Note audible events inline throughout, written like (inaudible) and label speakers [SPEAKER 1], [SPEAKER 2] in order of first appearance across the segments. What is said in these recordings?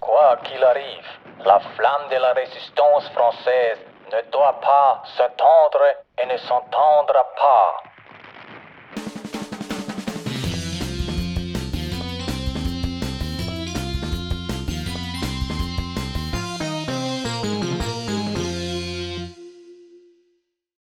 [SPEAKER 1] Quoi qu'il arrive, la flamme de la résistance française ne doit pas s'étendre et ne s'entendra pas.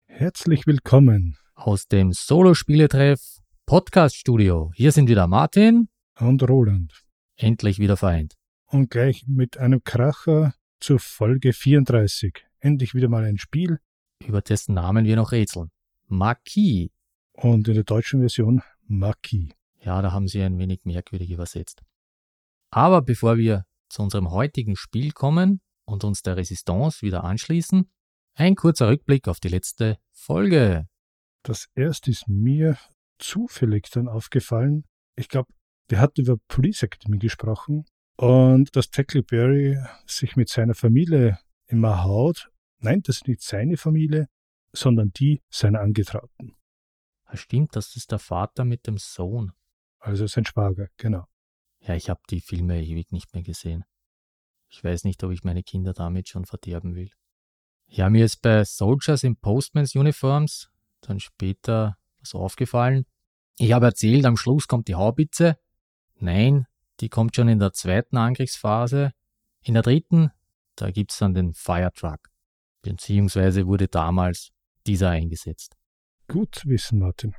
[SPEAKER 2] Herzlich willkommen
[SPEAKER 3] aus dem Solo-Spieletreff Podcast Studio. Hier sind wieder Martin
[SPEAKER 2] und Roland.
[SPEAKER 3] Endlich wieder vereint.
[SPEAKER 2] Und gleich mit einem Kracher zur Folge 34. Endlich wieder mal ein Spiel.
[SPEAKER 3] Über dessen Namen wir noch rätseln. Marquis.
[SPEAKER 2] Und in der deutschen Version Marquis.
[SPEAKER 3] Ja, da haben sie ein wenig merkwürdig übersetzt. Aber bevor wir zu unserem heutigen Spiel kommen und uns der Resistance wieder anschließen, ein kurzer Rückblick auf die letzte Folge.
[SPEAKER 2] Das erste ist mir zufällig dann aufgefallen. Ich glaube, wir hatten über Police Academy gesprochen und dass Tackleberry sich mit seiner Familie immer haut. Nein, das ist nicht seine Familie, sondern die seiner Angetrauten.
[SPEAKER 3] Stimmt, das ist der Vater mit dem Sohn.
[SPEAKER 2] Also sein Schwager, genau.
[SPEAKER 3] Ja, ich habe die Filme ewig nicht mehr gesehen. Ich weiß nicht, ob ich meine Kinder damit schon verderben will. Ja, mir ist bei Soldiers in Postmans Uniforms dann später was aufgefallen. Ich habe erzählt, am Schluss kommt die Haubitze. Nein, die kommt schon in der zweiten Angriffsphase. In der dritten, da gibt's dann den Firetruck. Beziehungsweise wurde damals dieser eingesetzt.
[SPEAKER 2] Gut zu wissen, Martin.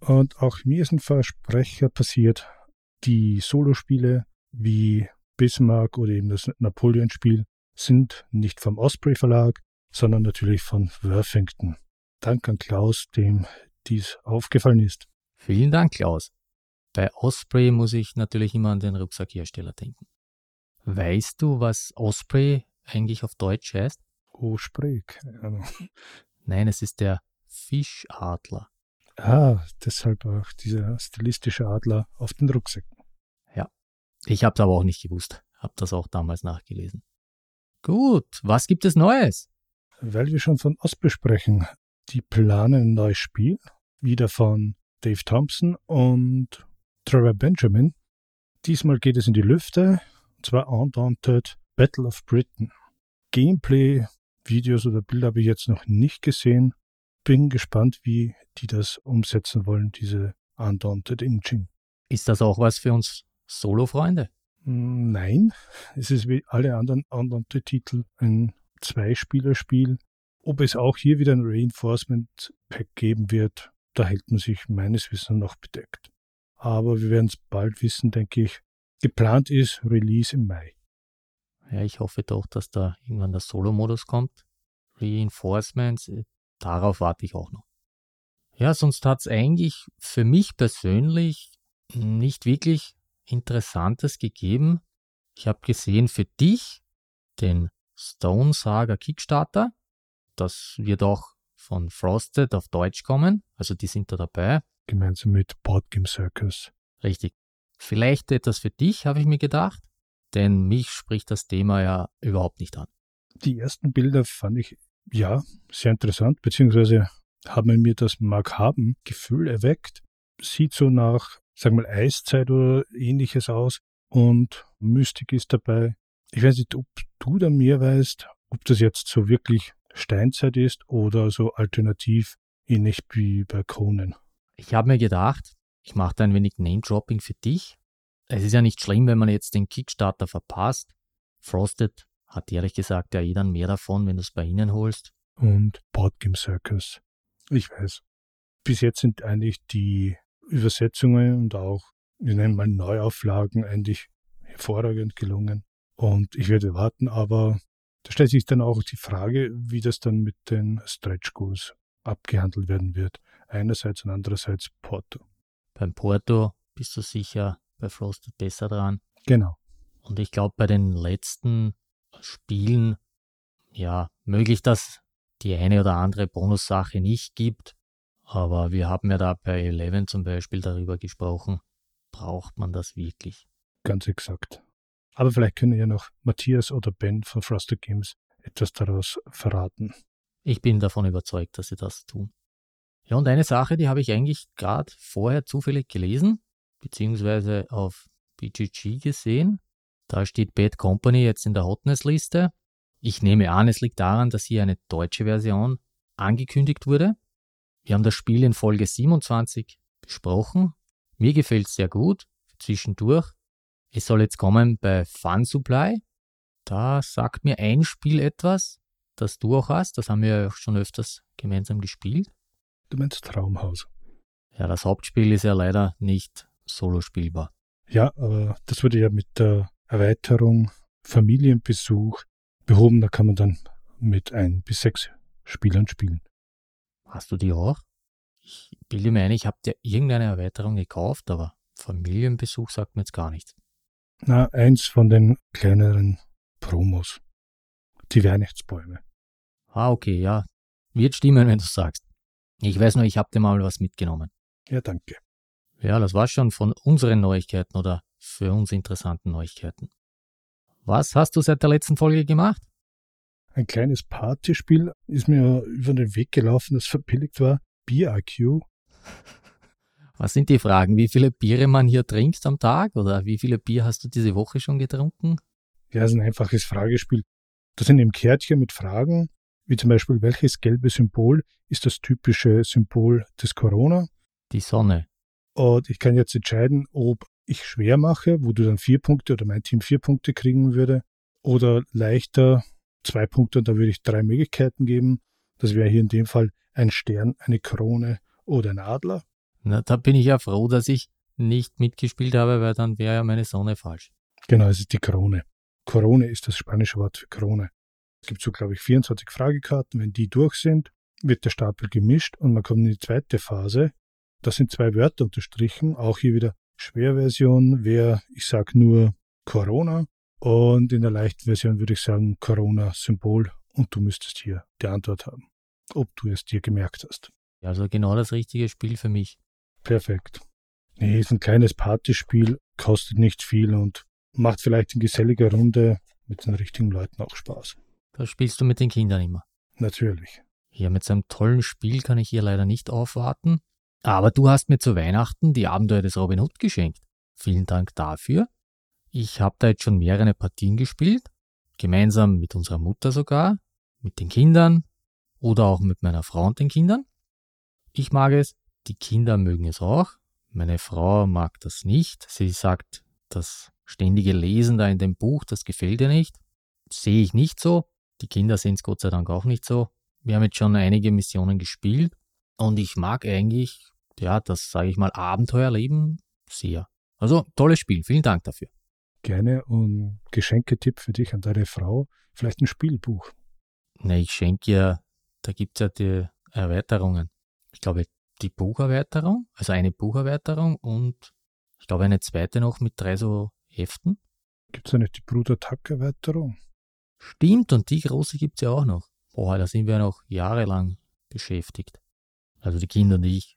[SPEAKER 2] Und auch mir ist ein Versprecher passiert. Die Solospiele wie Bismarck oder eben das Napoleon-Spiel sind nicht vom Osprey Verlag, sondern natürlich von Worthington. Dank an Klaus, dem dies aufgefallen ist.
[SPEAKER 3] Vielen Dank, Klaus. Bei Osprey muss ich natürlich immer an den Rucksackhersteller denken. Weißt du, was Osprey eigentlich auf Deutsch heißt?
[SPEAKER 2] Osprey, keine Ahnung. (laughs)
[SPEAKER 3] Nein, es ist der Fischadler.
[SPEAKER 2] Ah, deshalb auch dieser stilistische Adler auf den Rucksäcken.
[SPEAKER 3] Ja, ich habe es aber auch nicht gewusst. Hab das auch damals nachgelesen. Gut, was gibt es Neues?
[SPEAKER 2] Weil wir schon von Osprey sprechen, die planen ein neues Spiel, wieder von Dave Thompson und Trevor Benjamin. Diesmal geht es in die Lüfte, und zwar Undaunted Battle of Britain. Gameplay, Videos oder Bilder habe ich jetzt noch nicht gesehen. Bin gespannt, wie die das umsetzen wollen, diese Undaunted Engine.
[SPEAKER 3] Ist das auch was für uns Solo-Freunde?
[SPEAKER 2] Nein, es ist wie alle anderen Undaunted-Titel ein Zweispielerspiel. Ob es auch hier wieder ein Reinforcement Pack geben wird, da hält man sich meines Wissens noch bedeckt. Aber wir werden es bald wissen, denke ich. Geplant ist Release im Mai.
[SPEAKER 3] Ja, ich hoffe doch, dass da irgendwann der Solo-Modus kommt. Reinforcements, äh, darauf warte ich auch noch. Ja, sonst hat es eigentlich für mich persönlich nicht wirklich Interessantes gegeben. Ich habe gesehen für dich den Stone Saga Kickstarter. Das wird auch von Frosted auf Deutsch kommen, also die sind da dabei.
[SPEAKER 2] Gemeinsam mit Boardgame Circus.
[SPEAKER 3] Richtig. Vielleicht etwas für dich, habe ich mir gedacht, denn mich spricht das Thema ja überhaupt nicht an.
[SPEAKER 2] Die ersten Bilder fand ich ja sehr interessant, beziehungsweise haben mir das Mag haben Gefühl erweckt. Sieht so nach, sagen wir mal, Eiszeit oder ähnliches aus und Mystik ist dabei. Ich weiß nicht, ob du da mehr weißt, ob das jetzt so wirklich Steinzeit ist oder so alternativ ähnlich wie bei Conan.
[SPEAKER 3] Ich habe mir gedacht, ich mache da ein wenig Name-Dropping für dich. Es ist ja nicht schlimm, wenn man jetzt den Kickstarter verpasst. Frosted hat ehrlich gesagt ja jeder mehr davon, wenn du es bei ihnen holst.
[SPEAKER 2] Und Boardgame Circus. Ich weiß. Bis jetzt sind eigentlich die Übersetzungen und auch, wir nennen mal Neuauflagen, eigentlich hervorragend gelungen. Und ich werde warten, aber da stellt sich dann auch die Frage, wie das dann mit den Stretch Goals abgehandelt werden wird. Einerseits und andererseits Porto.
[SPEAKER 3] Beim Porto bist du sicher bei Frosted besser dran.
[SPEAKER 2] Genau.
[SPEAKER 3] Und ich glaube, bei den letzten Spielen, ja, möglich, dass die eine oder andere Bonussache nicht gibt. Aber wir haben ja da bei Eleven zum Beispiel darüber gesprochen. Braucht man das wirklich?
[SPEAKER 2] Ganz exakt. Aber vielleicht können ja noch Matthias oder Ben von Frosted Games etwas daraus verraten.
[SPEAKER 3] Ich bin davon überzeugt, dass sie das tun. Ja, und eine Sache, die habe ich eigentlich gerade vorher zufällig gelesen, beziehungsweise auf BGG gesehen. Da steht Bad Company jetzt in der Hotness-Liste. Ich nehme an, es liegt daran, dass hier eine deutsche Version angekündigt wurde. Wir haben das Spiel in Folge 27 besprochen. Mir gefällt es sehr gut, zwischendurch. Es soll jetzt kommen bei Fun Supply. Da sagt mir ein Spiel etwas, das du auch hast. Das haben wir ja schon öfters gemeinsam gespielt.
[SPEAKER 2] Du meinst Traumhaus.
[SPEAKER 3] Ja, das Hauptspiel ist ja leider nicht solo spielbar.
[SPEAKER 2] Ja, aber das wurde ja mit der Erweiterung Familienbesuch behoben. Da kann man dann mit ein bis sechs Spielern spielen.
[SPEAKER 3] Hast du die auch? Ich bilde mir ein, ich habe dir irgendeine Erweiterung gekauft, aber Familienbesuch sagt mir jetzt gar nichts.
[SPEAKER 2] Na, eins von den kleineren Promos. Die Weihnachtsbäume.
[SPEAKER 3] Ah, okay, ja. Wird stimmen, wenn du sagst. Ich weiß nur, ich habe dir mal was mitgenommen.
[SPEAKER 2] Ja, danke.
[SPEAKER 3] Ja, das war schon von unseren Neuigkeiten oder für uns interessanten Neuigkeiten. Was hast du seit der letzten Folge gemacht?
[SPEAKER 2] Ein kleines Partyspiel ist mir über den Weg gelaufen, das verbilligt war. Bier IQ. (laughs)
[SPEAKER 3] Was sind die Fragen? Wie viele Biere man hier trinkt am Tag? Oder wie viele Bier hast du diese Woche schon getrunken?
[SPEAKER 2] Ja, es ist ein einfaches Fragespiel. Das sind eben Kärtchen mit Fragen, wie zum Beispiel, welches gelbe Symbol ist das typische Symbol des Corona?
[SPEAKER 3] Die Sonne.
[SPEAKER 2] Und ich kann jetzt entscheiden, ob ich schwer mache, wo du dann vier Punkte oder mein Team vier Punkte kriegen würde, oder leichter zwei Punkte, und da würde ich drei Möglichkeiten geben. Das wäre hier in dem Fall ein Stern, eine Krone oder ein Adler.
[SPEAKER 3] Na, da bin ich ja froh, dass ich nicht mitgespielt habe, weil dann wäre ja meine Sonne falsch.
[SPEAKER 2] Genau, es ist die Krone. Krone ist das spanische Wort für Krone. Es gibt so, glaube ich, 24 Fragekarten. Wenn die durch sind, wird der Stapel gemischt und man kommt in die zweite Phase. Das sind zwei Wörter unterstrichen. Auch hier wieder Schwerversion wäre, ich sage nur Corona. Und in der leichten Version würde ich sagen Corona-Symbol. Und du müsstest hier die Antwort haben, ob du es dir gemerkt hast.
[SPEAKER 3] Also genau das richtige Spiel für mich.
[SPEAKER 2] Perfekt. Nee, ist ein kleines Partyspiel, kostet nicht viel und macht vielleicht in geselliger Runde mit den richtigen Leuten auch Spaß.
[SPEAKER 3] Das spielst du mit den Kindern immer.
[SPEAKER 2] Natürlich.
[SPEAKER 3] Ja, mit so einem tollen Spiel kann ich hier leider nicht aufwarten. Aber du hast mir zu Weihnachten die Abenteuer des Robin Hood geschenkt. Vielen Dank dafür. Ich habe da jetzt schon mehrere Partien gespielt. Gemeinsam mit unserer Mutter sogar, mit den Kindern oder auch mit meiner Frau und den Kindern. Ich mag es, die Kinder mögen es auch. Meine Frau mag das nicht. Sie sagt, das ständige Lesen da in dem Buch, das gefällt ihr nicht. Sehe ich nicht so. Die Kinder sehen es Gott sei Dank auch nicht so. Wir haben jetzt schon einige Missionen gespielt und ich mag eigentlich, ja, das sage ich mal, Abenteuerleben sehr. Also tolles Spiel, vielen Dank dafür.
[SPEAKER 2] Gerne und Geschenketipp für dich an deine Frau, vielleicht ein Spielbuch.
[SPEAKER 3] Ne, ich schenke ja, da gibt es ja die Erweiterungen. Ich glaube, die Bucherweiterung, also eine Bucherweiterung und ich glaube eine zweite noch mit drei so Heften.
[SPEAKER 2] Gibt es da nicht die Bruder Tack-Erweiterung?
[SPEAKER 3] Stimmt, und die große gibt es ja auch noch. Boah, da sind wir noch jahrelang beschäftigt. Also die Kinder und ich.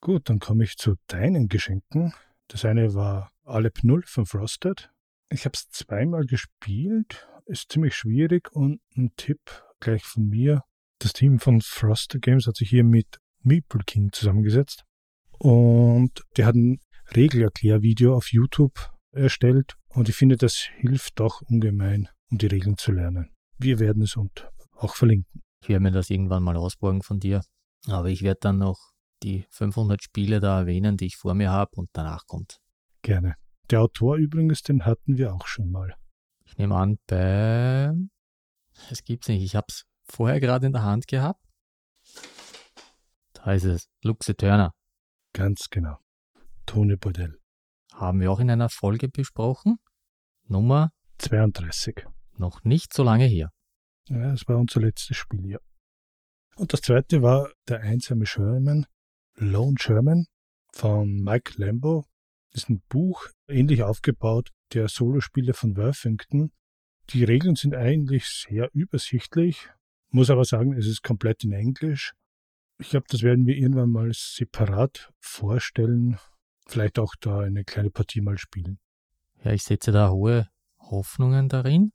[SPEAKER 2] Gut, dann komme ich zu deinen Geschenken. Das eine war Alep 0 von Frosted. Ich habe es zweimal gespielt, ist ziemlich schwierig und ein Tipp gleich von mir. Das Team von Frosted Games hat sich hier mit Meeple King zusammengesetzt und die hat ein Regelerklärvideo auf YouTube erstellt und ich finde, das hilft doch ungemein, um die Regeln zu lernen. Wir werden es und auch verlinken.
[SPEAKER 3] Ich werde mir das irgendwann mal ausborgen von dir, aber ich werde dann noch die 500 Spiele da erwähnen, die ich vor mir habe und danach kommt.
[SPEAKER 2] Gerne. Der Autor übrigens, den hatten wir auch schon mal.
[SPEAKER 3] Ich nehme an, bei... Es gibt's nicht. Ich habe es vorher gerade in der Hand gehabt. Ist es. Luxe Turner.
[SPEAKER 2] Ganz genau. Tone Bordell.
[SPEAKER 3] Haben wir auch in einer Folge besprochen. Nummer
[SPEAKER 2] 32.
[SPEAKER 3] Noch nicht so lange her.
[SPEAKER 2] Ja, das war unser letztes Spiel, ja. Und das zweite war Der einsame Sherman, Lone Sherman von Mike Lambo. Das ist ein Buch, ähnlich aufgebaut, der Solospiele von Worthington. Die Regeln sind eigentlich sehr übersichtlich, muss aber sagen, es ist komplett in Englisch. Ich glaube, das werden wir irgendwann mal separat vorstellen. Vielleicht auch da eine kleine Partie mal spielen.
[SPEAKER 3] Ja, ich setze da hohe Hoffnungen darin.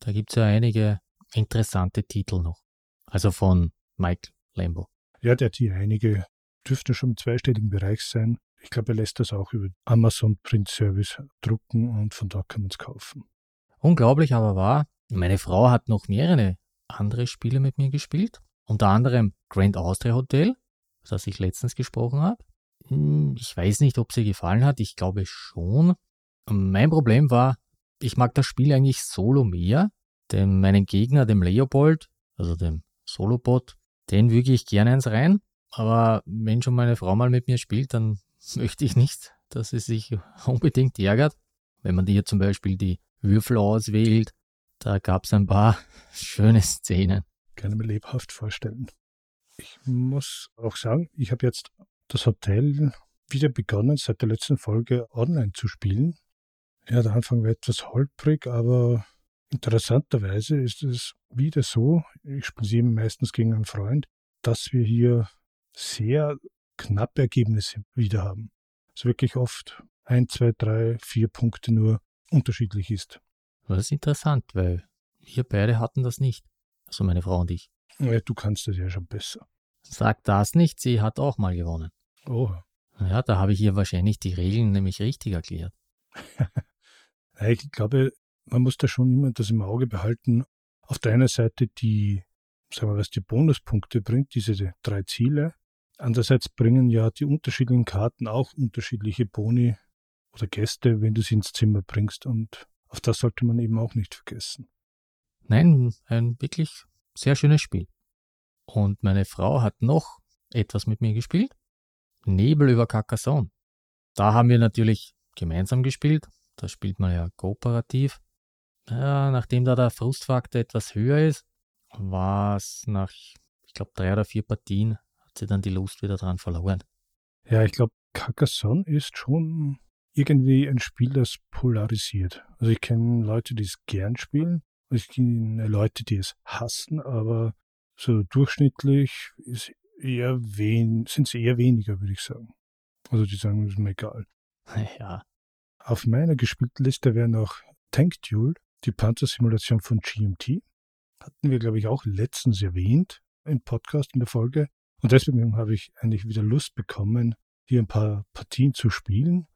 [SPEAKER 3] Da gibt es ja einige interessante Titel noch. Also von Mike Lambo.
[SPEAKER 2] Ja, der hat hier einige dürfte schon im zweistelligen Bereich sein. Ich glaube, er lässt das auch über Amazon Print Service drucken und von dort kann man es kaufen.
[SPEAKER 3] Unglaublich aber war, meine Frau hat noch mehrere andere Spiele mit mir gespielt. Unter anderem Grand Austria Hotel, das ich letztens gesprochen habe. Hm, ich weiß nicht, ob sie gefallen hat. Ich glaube schon. Mein Problem war, ich mag das Spiel eigentlich solo mehr, denn meinen Gegner, dem Leopold, also dem Solobot, den wüge ich gerne ins Rein. Aber wenn schon meine Frau mal mit mir spielt, dann (laughs) möchte ich nicht, dass sie sich (laughs) unbedingt ärgert. Wenn man hier zum Beispiel die Würfel auswählt, da gab es ein paar (laughs) schöne Szenen.
[SPEAKER 2] Ich mir lebhaft vorstellen. Ich muss auch sagen, ich habe jetzt das Hotel wieder begonnen, seit der letzten Folge online zu spielen. Ja, der Anfang war etwas holprig, aber interessanterweise ist es wieder so, ich spiele sie meistens gegen einen Freund, dass wir hier sehr knappe Ergebnisse wieder haben. Es wirklich oft ein, zwei, drei, vier Punkte nur unterschiedlich ist.
[SPEAKER 3] Das ist interessant, weil wir beide hatten das nicht. Also meine Frau und ich.
[SPEAKER 2] Ja, du kannst das ja schon besser.
[SPEAKER 3] Sag das nicht, sie hat auch mal gewonnen.
[SPEAKER 2] Oh.
[SPEAKER 3] Ja, da habe ich ihr wahrscheinlich die Regeln nämlich richtig erklärt. (laughs)
[SPEAKER 2] ich glaube, man muss da schon immer das im Auge behalten. Auf der einen Seite die, sagen wir, was die Bonuspunkte bringt, diese drei Ziele. Andererseits bringen ja die unterschiedlichen Karten auch unterschiedliche Boni oder Gäste, wenn du sie ins Zimmer bringst. Und auf das sollte man eben auch nicht vergessen.
[SPEAKER 3] Nein, ein wirklich sehr schönes Spiel. Und meine Frau hat noch etwas mit mir gespielt. Nebel über Carcassonne. Da haben wir natürlich gemeinsam gespielt. Da spielt man ja kooperativ. Ja, nachdem da der Frustfaktor etwas höher ist, war es nach, ich glaube, drei oder vier Partien, hat sie dann die Lust wieder dran verloren.
[SPEAKER 2] Ja, ich glaube, Carcassonne ist schon irgendwie ein Spiel, das polarisiert. Also ich kenne Leute, die es gern spielen. Ich kenne Leute, die es hassen, aber so durchschnittlich ist eher wen, sind es eher weniger, würde ich sagen. Also die sagen, es ist mir egal. (laughs)
[SPEAKER 3] Ja.
[SPEAKER 2] Auf meiner gespielten Liste wäre noch Tank Duel, die Panzersimulation von GMT. Hatten wir, glaube ich, auch letztens erwähnt im Podcast in der Folge. Und deswegen habe ich eigentlich wieder Lust bekommen, hier ein paar Partien zu spielen.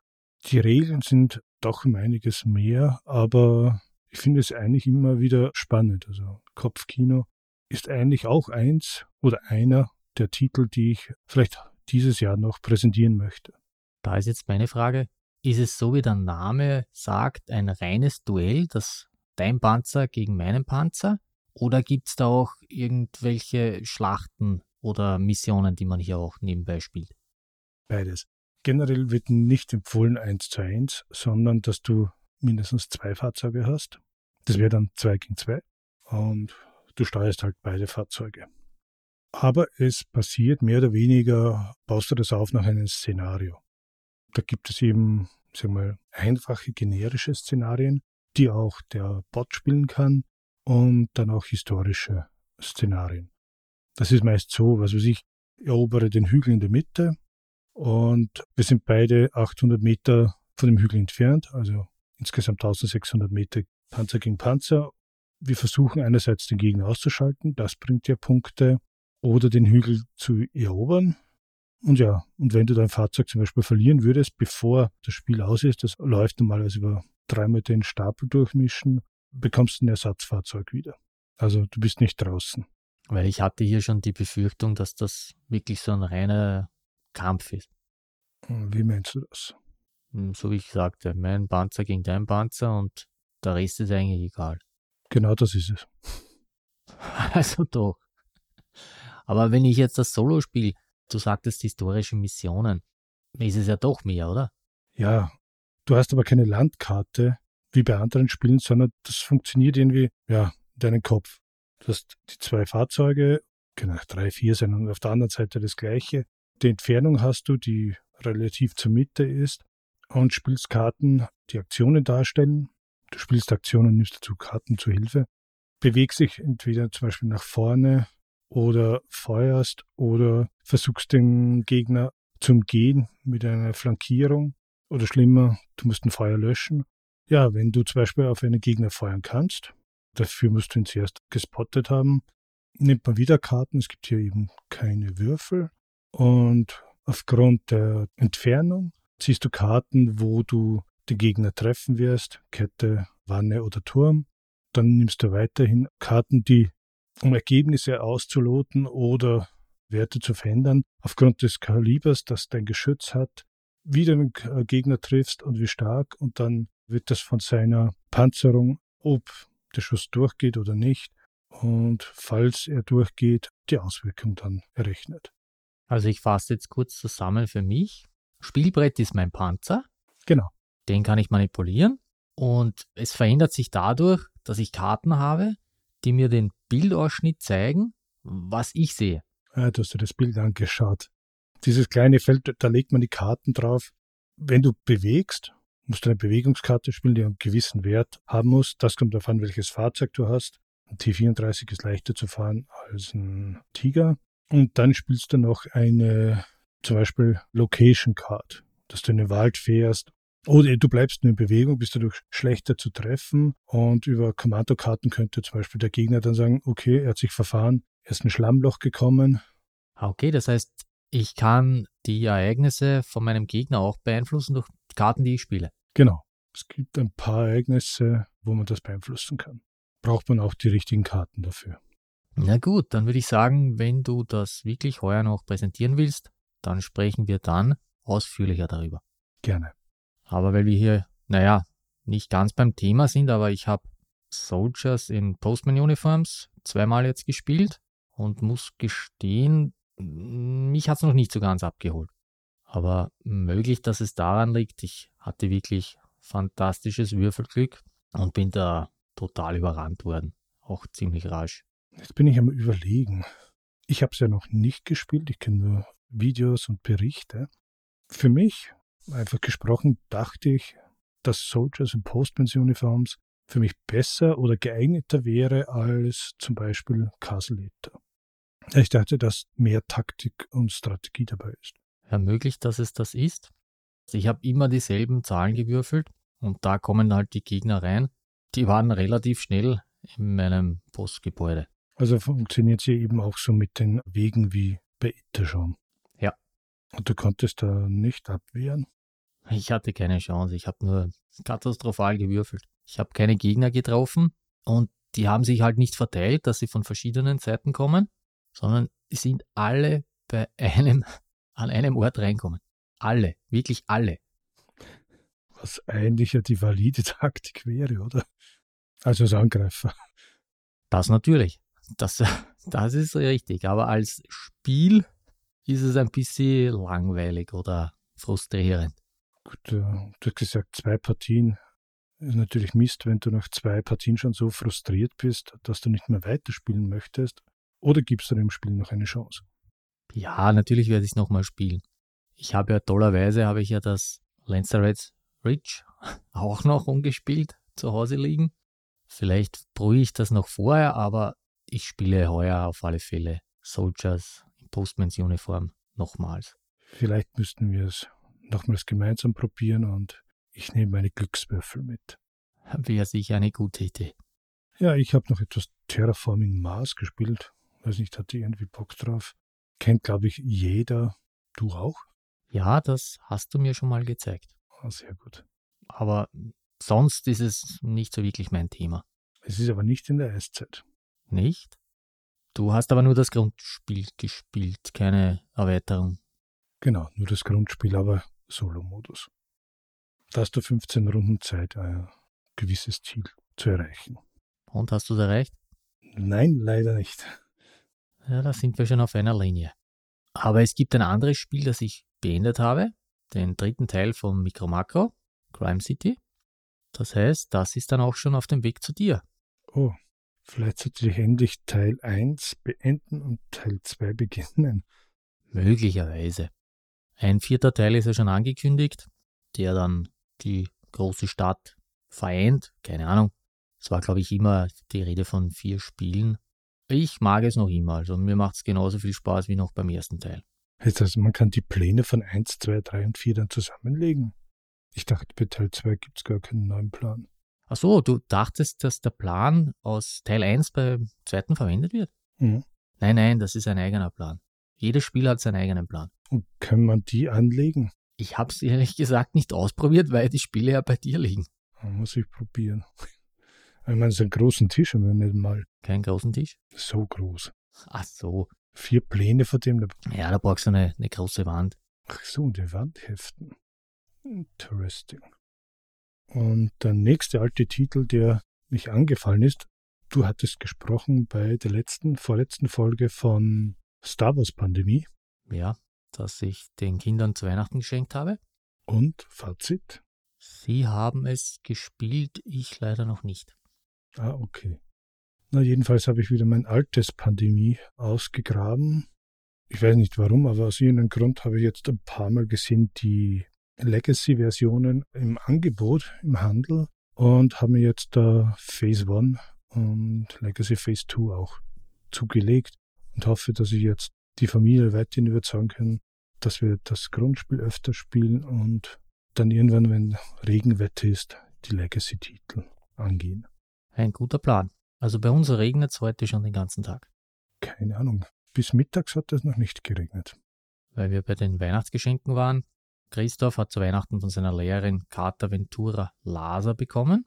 [SPEAKER 2] Die Regeln sind doch um einiges mehr, aber ich finde es eigentlich immer wieder spannend. Also Kopfkino ist eigentlich auch eins oder einer der Titel, die ich vielleicht dieses Jahr noch präsentieren möchte.
[SPEAKER 3] Da ist jetzt meine Frage, ist es so, wie der Name sagt, ein reines Duell, das dein Panzer gegen meinen Panzer? Oder gibt es da auch irgendwelche Schlachten oder Missionen, die man hier auch nebenbei spielt?
[SPEAKER 2] Beides. Generell wird nicht empfohlen 1 zu 1, sondern dass du mindestens zwei Fahrzeuge hast. Das wäre dann 2 gegen 2. Und du steuerst halt beide Fahrzeuge. Aber es passiert mehr oder weniger, baust du das auf nach einem Szenario. Da gibt es eben, sagen wir mal, einfache generische Szenarien, die auch der Bot spielen kann und dann auch historische Szenarien. Das ist meist so, was weiß ich, erobere den Hügel in der Mitte und wir sind beide 800 Meter von dem Hügel entfernt, also insgesamt 1600 Meter Panzer gegen Panzer. Wir versuchen einerseits den Gegner auszuschalten, das bringt ja Punkte, oder den Hügel zu erobern. Und ja, und wenn du dein Fahrzeug zum Beispiel verlieren würdest, bevor das Spiel aus ist, das läuft normalerweise über dreimal den Stapel durchmischen, bekommst du ein Ersatzfahrzeug wieder. Also du bist nicht draußen.
[SPEAKER 3] Weil ich hatte hier schon die Befürchtung, dass das wirklich so ein reiner Kampf ist.
[SPEAKER 2] Wie meinst du das?
[SPEAKER 3] Hm, so wie ich sagte, mein Panzer gegen dein Panzer und der Rest ist eigentlich egal.
[SPEAKER 2] Genau das ist es. (laughs)
[SPEAKER 3] Also doch. Aber wenn ich jetzt das Solo spiele, du sagtest historische Missionen, ist es ja doch mehr, oder?
[SPEAKER 2] Ja, du hast aber keine Landkarte wie bei anderen Spielen, sondern das funktioniert irgendwie, ja, in deinem Kopf. Du hast die zwei Fahrzeuge, können auch drei, vier sein und auf der anderen Seite das gleiche. Die Entfernung hast du, die relativ zur Mitte ist und spielst Karten, die Aktionen darstellen. Du spielst Aktionen, nimmst dazu Karten zur Hilfe. Bewegst dich entweder zum Beispiel nach vorne oder feuerst oder versuchst den Gegner zu umgehen mit einer Flankierung oder schlimmer, du musst ein Feuer löschen. Ja, wenn du zum Beispiel auf einen Gegner feuern kannst, dafür musst du ihn zuerst gespottet haben, nimmt man wieder Karten, es gibt hier eben keine Würfel und Aufgrund der Entfernung ziehst du Karten, wo du den Gegner treffen wirst, Kette, Wanne oder Turm. Dann nimmst du weiterhin Karten, die um Ergebnisse auszuloten oder Werte zu verändern, aufgrund des Kalibers, das dein Geschütz hat, wie du den Gegner triffst und wie stark. Und dann wird das von seiner Panzerung, ob der Schuss durchgeht oder nicht, und falls er durchgeht, die Auswirkung dann errechnet.
[SPEAKER 3] Also ich fasse jetzt kurz zusammen für mich. Spielbrett ist mein Panzer.
[SPEAKER 2] Genau.
[SPEAKER 3] Den kann ich manipulieren und es verändert sich dadurch, dass ich Karten habe, die mir den Bildausschnitt zeigen, was ich sehe.
[SPEAKER 2] Ja, du hast dir das Bild angeschaut. Dieses kleine Feld, da legt man die Karten drauf. Wenn du bewegst, musst du eine Bewegungskarte spielen, die einen gewissen Wert haben muss. Das kommt darauf an, welches Fahrzeug du hast. Ein T34 ist leichter zu fahren als ein Tiger. Und dann spielst du noch eine, zum Beispiel Location Card, dass du in den Wald fährst oder du bleibst nur in Bewegung, bist dadurch schlechter zu treffen. Und über Kommandokarten könnte zum Beispiel der Gegner dann sagen, okay, er hat sich verfahren, er ist in ein Schlammloch gekommen.
[SPEAKER 3] Ah, okay, das heißt, ich kann die Ereignisse von meinem Gegner auch beeinflussen durch Karten, die ich spiele.
[SPEAKER 2] Genau. Es gibt ein paar Ereignisse, wo man das beeinflussen kann. Braucht man auch die richtigen Karten dafür.
[SPEAKER 3] Na gut, dann würde ich sagen, wenn du das wirklich heuer noch präsentieren willst, dann sprechen wir dann ausführlicher darüber.
[SPEAKER 2] Gerne.
[SPEAKER 3] Aber weil wir hier, naja, nicht ganz beim Thema sind, aber ich habe Soldiers in Postman Uniforms zweimal jetzt gespielt und muss gestehen, mich hat es noch nicht so ganz abgeholt. Aber möglich, dass es daran liegt, ich hatte wirklich fantastisches Würfelglück und bin da total überrannt worden. Auch ziemlich rasch.
[SPEAKER 2] Jetzt bin ich am Überlegen. Ich habe es ja noch nicht gespielt, ich kenne nur Videos und Berichte. Für mich, einfach gesprochen, dachte ich, dass Soldiers in Postmans Uniforms für mich besser oder geeigneter wäre als zum Beispiel Castle Eater. Ich dachte, dass mehr Taktik und Strategie dabei ist.
[SPEAKER 3] Ja, möglich, dass es das ist. Ich habe immer dieselben Zahlen gewürfelt und da kommen halt die Gegner rein. Die waren relativ schnell in meinem Postgebäude.
[SPEAKER 2] Also funktioniert sie eben auch so mit den Wegen wie bei Itter schon. Und du konntest da nicht abwehren?
[SPEAKER 3] Ich hatte keine Chance. Ich habe nur katastrophal gewürfelt. Ich habe keine Gegner getroffen und die haben sich halt nicht verteilt, dass sie von verschiedenen Seiten kommen, sondern sind alle bei (laughs) einem, an einem Ort reinkommen. Alle, wirklich alle.
[SPEAKER 2] Was eigentlich ja die valide (laughs) Taktik wäre, oder? Also als Angreifer.
[SPEAKER 3] Das natürlich. Das, (laughs) das ist richtig. Aber als Spiel ist es ein bisschen langweilig oder frustrierend.
[SPEAKER 2] Gut, du hast gesagt, zwei Partien. Ist natürlich Mist, wenn du nach zwei Partien schon so frustriert bist, dass du nicht mehr weiterspielen möchtest. Oder gibst du dem Spiel noch eine Chance?
[SPEAKER 3] Ja, natürlich werde ich es nochmal spielen. Ich habe ja tollerweise habe ich ja das Lancerets Ridge (laughs) auch noch umgespielt zu Hause liegen. Vielleicht brühe ich das noch vorher, aber ich spiele heuer auf alle Fälle Soldiers Postmans Uniform nochmals.
[SPEAKER 2] Vielleicht müssten wir es nochmals gemeinsam probieren und ich nehme meine Glückswürfel mit.
[SPEAKER 3] Wäre sicher eine gute Idee.
[SPEAKER 2] Ja, ich habe noch etwas Terraforming Mars gespielt. Weiß nicht, hatte irgendwie Bock drauf. Kennt, glaube ich, jeder. Du auch?
[SPEAKER 3] Ja, das hast du mir schon mal gezeigt.
[SPEAKER 2] Ah, sehr gut.
[SPEAKER 3] Aber sonst ist es nicht so wirklich mein Thema.
[SPEAKER 2] Es ist aber nicht in der Eiszeit.
[SPEAKER 3] Nicht? Du hast aber nur das Grundspiel gespielt, keine Erweiterung.
[SPEAKER 2] Genau, nur das Grundspiel, aber Solo-Modus. Da hast du 15 Runden Zeit, ein gewisses Ziel zu erreichen.
[SPEAKER 3] Und hast du es erreicht?
[SPEAKER 2] Nein, leider nicht.
[SPEAKER 3] Ja, da sind wir schon auf einer Linie. Aber es gibt ein anderes Spiel, das ich beendet habe, den dritten Teil von Micro Macro, Crime City. Das heißt, das ist dann auch schon auf dem Weg zu dir.
[SPEAKER 2] Oh, vielleicht sollte ich endlich Teil 1 beenden und Teil 2 (laughs) beginnen.
[SPEAKER 3] Möglicherweise. Ein vierter Teil ist ja schon angekündigt, der dann die große Stadt vereint. Keine Ahnung. Es war, glaube ich, immer die Rede von vier Spielen. Ich mag es noch immer, also mir macht es genauso viel Spaß wie noch beim ersten Teil.
[SPEAKER 2] Heißt also, man kann die Pläne von 1, 2, 3 und 4 dann zusammenlegen? Ich dachte, bei Teil 2 gibt es gar keinen neuen Plan.
[SPEAKER 3] Ach so, du dachtest, dass der Plan aus Teil 1 beim zweiten verwendet wird?
[SPEAKER 2] Mhm.
[SPEAKER 3] Nein, nein, das ist ein eigener Plan. Jedes Spiel hat seinen eigenen Plan.
[SPEAKER 2] Und kann man die anlegen?
[SPEAKER 3] Ich habe es ehrlich gesagt nicht ausprobiert, weil die Spiele ja bei dir liegen.
[SPEAKER 2] Muss ich probieren. (laughs) Ich meine, so einen großen Tisch haben wir nicht mal.
[SPEAKER 3] Keinen großen Tisch?
[SPEAKER 2] So groß.
[SPEAKER 3] Ach so.
[SPEAKER 2] Vier Pläne von dem.
[SPEAKER 3] Ja, da brauchst du eine, eine große Wand.
[SPEAKER 2] Ach so, die Wand heften. Interesting. Und der nächste alte Titel, der mich angefallen ist, du hattest gesprochen bei der letzten, vorletzten Folge von Star Wars Pandemie.
[SPEAKER 3] Ja, dass ich den Kindern zu Weihnachten geschenkt habe.
[SPEAKER 2] Und Fazit?
[SPEAKER 3] Sie haben es gespielt, ich leider noch nicht.
[SPEAKER 2] Ah, okay. Na, jedenfalls habe ich wieder mein altes Pandemie ausgegraben. Ich weiß nicht warum, aber aus irgendeinem Grund habe ich jetzt ein paar Mal gesehen, die Legacy-Versionen im Angebot, im Handel und habe mir jetzt da Phase 1 und Legacy Phase 2 auch zugelegt und hoffe, dass ich jetzt die Familie weiterhin überzeugen kann, dass wir das Grundspiel öfter spielen und dann irgendwann, wenn Regenwetter ist, die Legacy-Titel angehen.
[SPEAKER 3] Ein guter Plan. Also bei uns regnet es heute schon den ganzen Tag.
[SPEAKER 2] Keine Ahnung. Bis mittags hat es noch nicht geregnet.
[SPEAKER 3] Weil wir bei den Weihnachtsgeschenken waren. Christoph hat zu Weihnachten von seiner Lehrerin Carta Ventura Laser bekommen.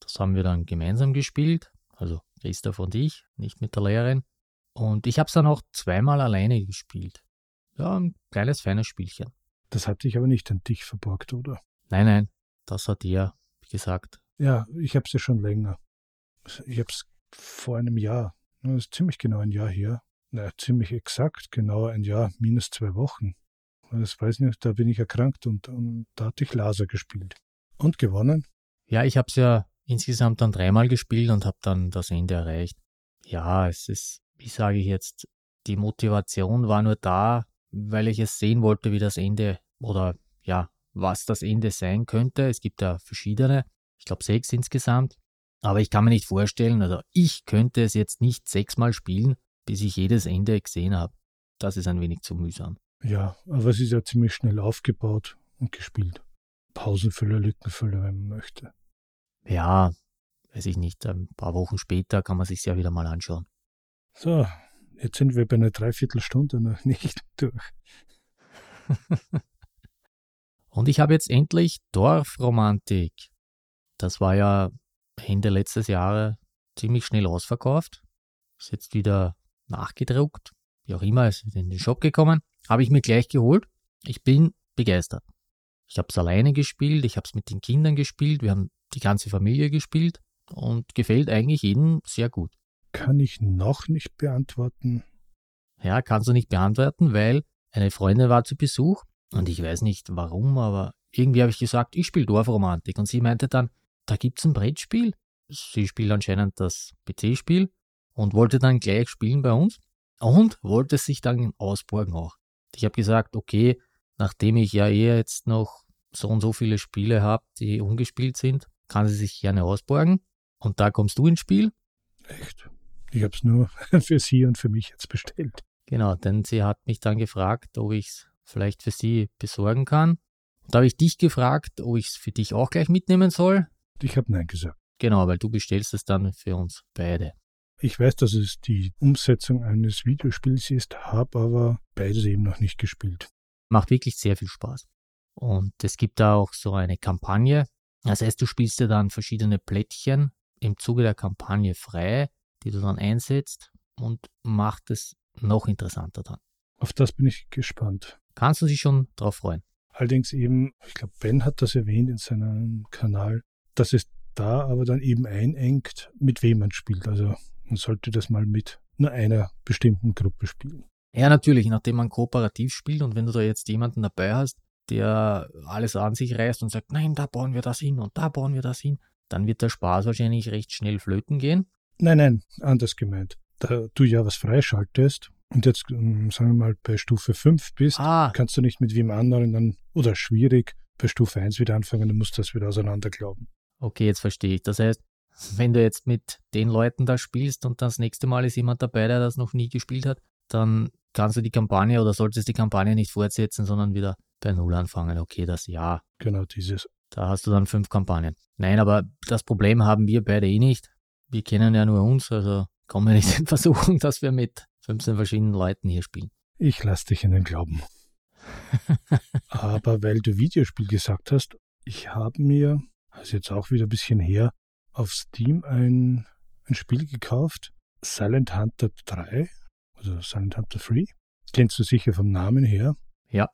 [SPEAKER 3] Das haben wir dann gemeinsam gespielt. Also Christoph und ich, nicht mit der Lehrerin. Und ich habe es dann auch zweimal alleine gespielt. Ja, ein kleines, feines Spielchen.
[SPEAKER 2] Das hatte ich aber nicht an dich verborgt, oder?
[SPEAKER 3] Nein, nein, das hat er, wie gesagt.
[SPEAKER 2] Ja, ich habe es ja schon länger. Ich habe es vor einem Jahr, das ist ziemlich genau ein Jahr her, na, ziemlich exakt genau ein Jahr, minus zwei Wochen. Das weiß ich nicht, da bin ich erkrankt und, und da hatte ich Laser gespielt. Und gewonnen?
[SPEAKER 3] Ja, ich habe es ja insgesamt dann dreimal gespielt und habe dann das Ende erreicht. Ja, es ist, wie sage ich jetzt, die Motivation war nur da, weil ich es sehen wollte, wie das Ende oder ja, was das Ende sein könnte. Es gibt ja verschiedene, ich glaube sechs insgesamt. Aber ich kann mir nicht vorstellen, also ich könnte es jetzt nicht sechsmal spielen, bis ich jedes Ende gesehen habe. Das ist ein wenig zu mühsam.
[SPEAKER 2] Ja, aber es ist ja ziemlich schnell aufgebaut und gespielt. Pausenfüller, Lückenfüller, wenn man möchte.
[SPEAKER 3] Ja, weiß ich nicht. Ein paar Wochen später kann man sich ja wieder mal anschauen.
[SPEAKER 2] So, jetzt sind wir bei einer Dreiviertelstunde noch (laughs) nicht durch. (laughs)
[SPEAKER 3] und ich habe jetzt endlich Dorfromantik. Das war ja Ende letztes Jahres ziemlich schnell ausverkauft. Ist jetzt wieder nachgedruckt. Wie auch immer, ist in den Shop gekommen. Habe ich mir gleich geholt. Ich bin begeistert. Ich habe es alleine gespielt, ich habe es mit den Kindern gespielt, wir haben die ganze Familie gespielt und gefällt eigentlich jedem sehr gut.
[SPEAKER 2] Kann ich noch nicht beantworten.
[SPEAKER 3] Ja, kannst du nicht beantworten, weil eine Freundin war zu Besuch und ich weiß nicht warum, aber irgendwie habe ich gesagt, ich spiele Dorfromantik und sie meinte dann, da gibt es ein Brettspiel. Sie spielt anscheinend das PC-Spiel und wollte dann gleich spielen bei uns und wollte sich dann ausborgen auch. Ich habe gesagt, okay, nachdem ich ja eh jetzt noch so und so viele Spiele habe, die ungespielt sind, kann sie sich gerne ausborgen. Und da kommst du ins Spiel.
[SPEAKER 2] Echt? Ich habe es nur (laughs) für sie und für mich jetzt bestellt.
[SPEAKER 3] Genau, denn sie hat mich dann gefragt, ob ich es vielleicht für sie besorgen kann. Und da habe ich dich gefragt, ob ich es für dich auch gleich mitnehmen soll.
[SPEAKER 2] Ich habe Nein gesagt.
[SPEAKER 3] Genau, weil du bestellst es dann für uns beide.
[SPEAKER 2] Ich weiß, dass es die Umsetzung eines Videospiels ist, habe aber beides eben noch nicht gespielt.
[SPEAKER 3] Macht wirklich sehr viel Spaß. Und es gibt da auch so eine Kampagne. Das heißt, du spielst dir dann verschiedene Plättchen im Zuge der Kampagne frei, die du dann einsetzt und macht es noch interessanter dann.
[SPEAKER 2] Auf das bin ich gespannt.
[SPEAKER 3] Kannst du dich schon drauf freuen?
[SPEAKER 2] Allerdings eben, ich glaube, Ben hat das erwähnt in seinem Kanal, dass es da aber dann eben einengt, mit wem man spielt. Also man sollte das mal mit nur einer bestimmten Gruppe spielen.
[SPEAKER 3] Ja, natürlich, nachdem man kooperativ spielt und wenn du da jetzt jemanden dabei hast, der alles an sich reißt und sagt, nein, da bauen wir das hin und da bauen wir das hin, dann wird der Spaß wahrscheinlich recht schnell flöten gehen.
[SPEAKER 2] Nein, nein, anders gemeint. Da du ja was freischaltest und jetzt, ähm, sagen wir mal, bei Stufe 5 bist, ah. kannst du nicht mit wem anderen dann, oder schwierig, bei Stufe 1 wieder anfangen, du musst das wieder auseinanderglauben.
[SPEAKER 3] Okay, jetzt verstehe ich. Das heißt, wenn du jetzt mit den Leuten da spielst und das nächste Mal ist jemand dabei, der das noch nie gespielt hat, dann kannst du die Kampagne oder solltest die Kampagne nicht fortsetzen, sondern wieder bei Null anfangen. Okay, das ja.
[SPEAKER 2] Genau dieses.
[SPEAKER 3] Da hast du dann fünf Kampagnen. Nein, aber das Problem haben wir beide eh nicht. Wir kennen ja nur uns, also kommen wir nicht (laughs) in Versuchung, dass wir mit 15 verschiedenen Leuten hier spielen.
[SPEAKER 2] Ich lass dich in den Glauben. (laughs) Aber weil du Videospiel gesagt hast, ich habe mir, also jetzt auch wieder ein bisschen her, auf Steam ein, ein Spiel gekauft, Silent Hunter 3 oder Silent Hunter 3. Kennst du sicher vom Namen her.
[SPEAKER 3] Ja.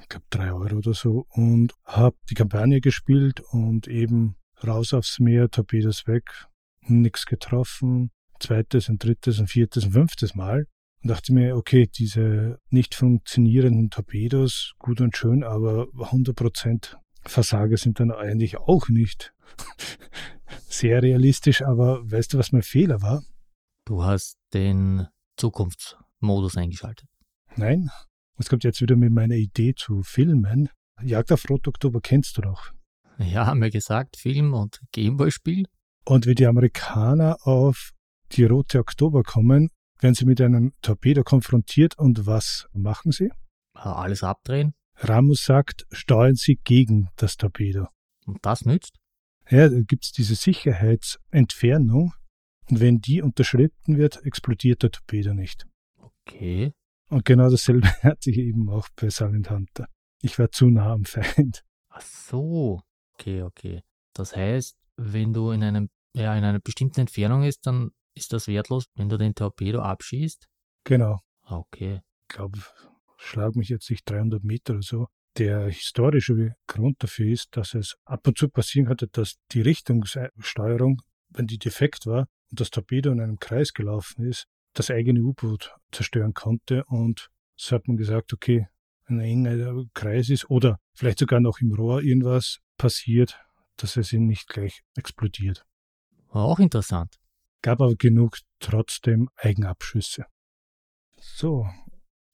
[SPEAKER 2] Ich glaube drei Euro oder so und habe die Kampagne gespielt und eben raus aufs Meer, Torpedos weg, nichts getroffen, zweites und drittes und viertes und fünftes Mal und dachte mir, okay, diese nicht funktionierenden Torpedos, gut und schön, aber 100% Versager sind dann eigentlich auch nicht sehr realistisch, aber weißt du, was mein Fehler war?
[SPEAKER 3] Du hast den Zukunftsmodus eingeschaltet.
[SPEAKER 2] Nein, was kommt jetzt wieder mit meiner Idee zu filmen? Jagd auf Rot Oktober kennst du doch.
[SPEAKER 3] Ja, haben wir gesagt, Film und Gameboy-Spiel.
[SPEAKER 2] Und wie die Amerikaner auf die Rote Oktober kommen, werden sie mit einem Torpedo konfrontiert und was machen sie?
[SPEAKER 3] Alles abdrehen.
[SPEAKER 2] Ramos sagt, steuern sie gegen das Torpedo.
[SPEAKER 3] Und das nützt?
[SPEAKER 2] Ja, da gibt es diese Sicherheitsentfernung und wenn die unterschritten wird, explodiert der Torpedo nicht.
[SPEAKER 3] Okay.
[SPEAKER 2] Und genau dasselbe (laughs) hatte ich eben auch bei Silent Hunter. Ich war zu nah am Feind.
[SPEAKER 3] Ach so. Okay, okay. Das heißt, wenn du in einem ja, in einer bestimmten Entfernung ist, dann ist das wertlos, wenn du den Torpedo abschießt?
[SPEAKER 2] Genau.
[SPEAKER 3] Ah, okay.
[SPEAKER 2] Ich glaube, schlag mich jetzt nicht 300 Meter oder so. Der historische Grund dafür ist, dass es ab und zu passieren hatte, dass die Richtungssteuerung, wenn die defekt war und das Torpedo in einem Kreis gelaufen ist, das eigene U-Boot zerstören konnte. Und so hat man gesagt, okay, ein enger Kreis ist oder vielleicht sogar noch im Rohr irgendwas passiert, dass es ihn nicht gleich explodiert.
[SPEAKER 3] War auch interessant.
[SPEAKER 2] Gab aber genug trotzdem Eigenabschüsse. So.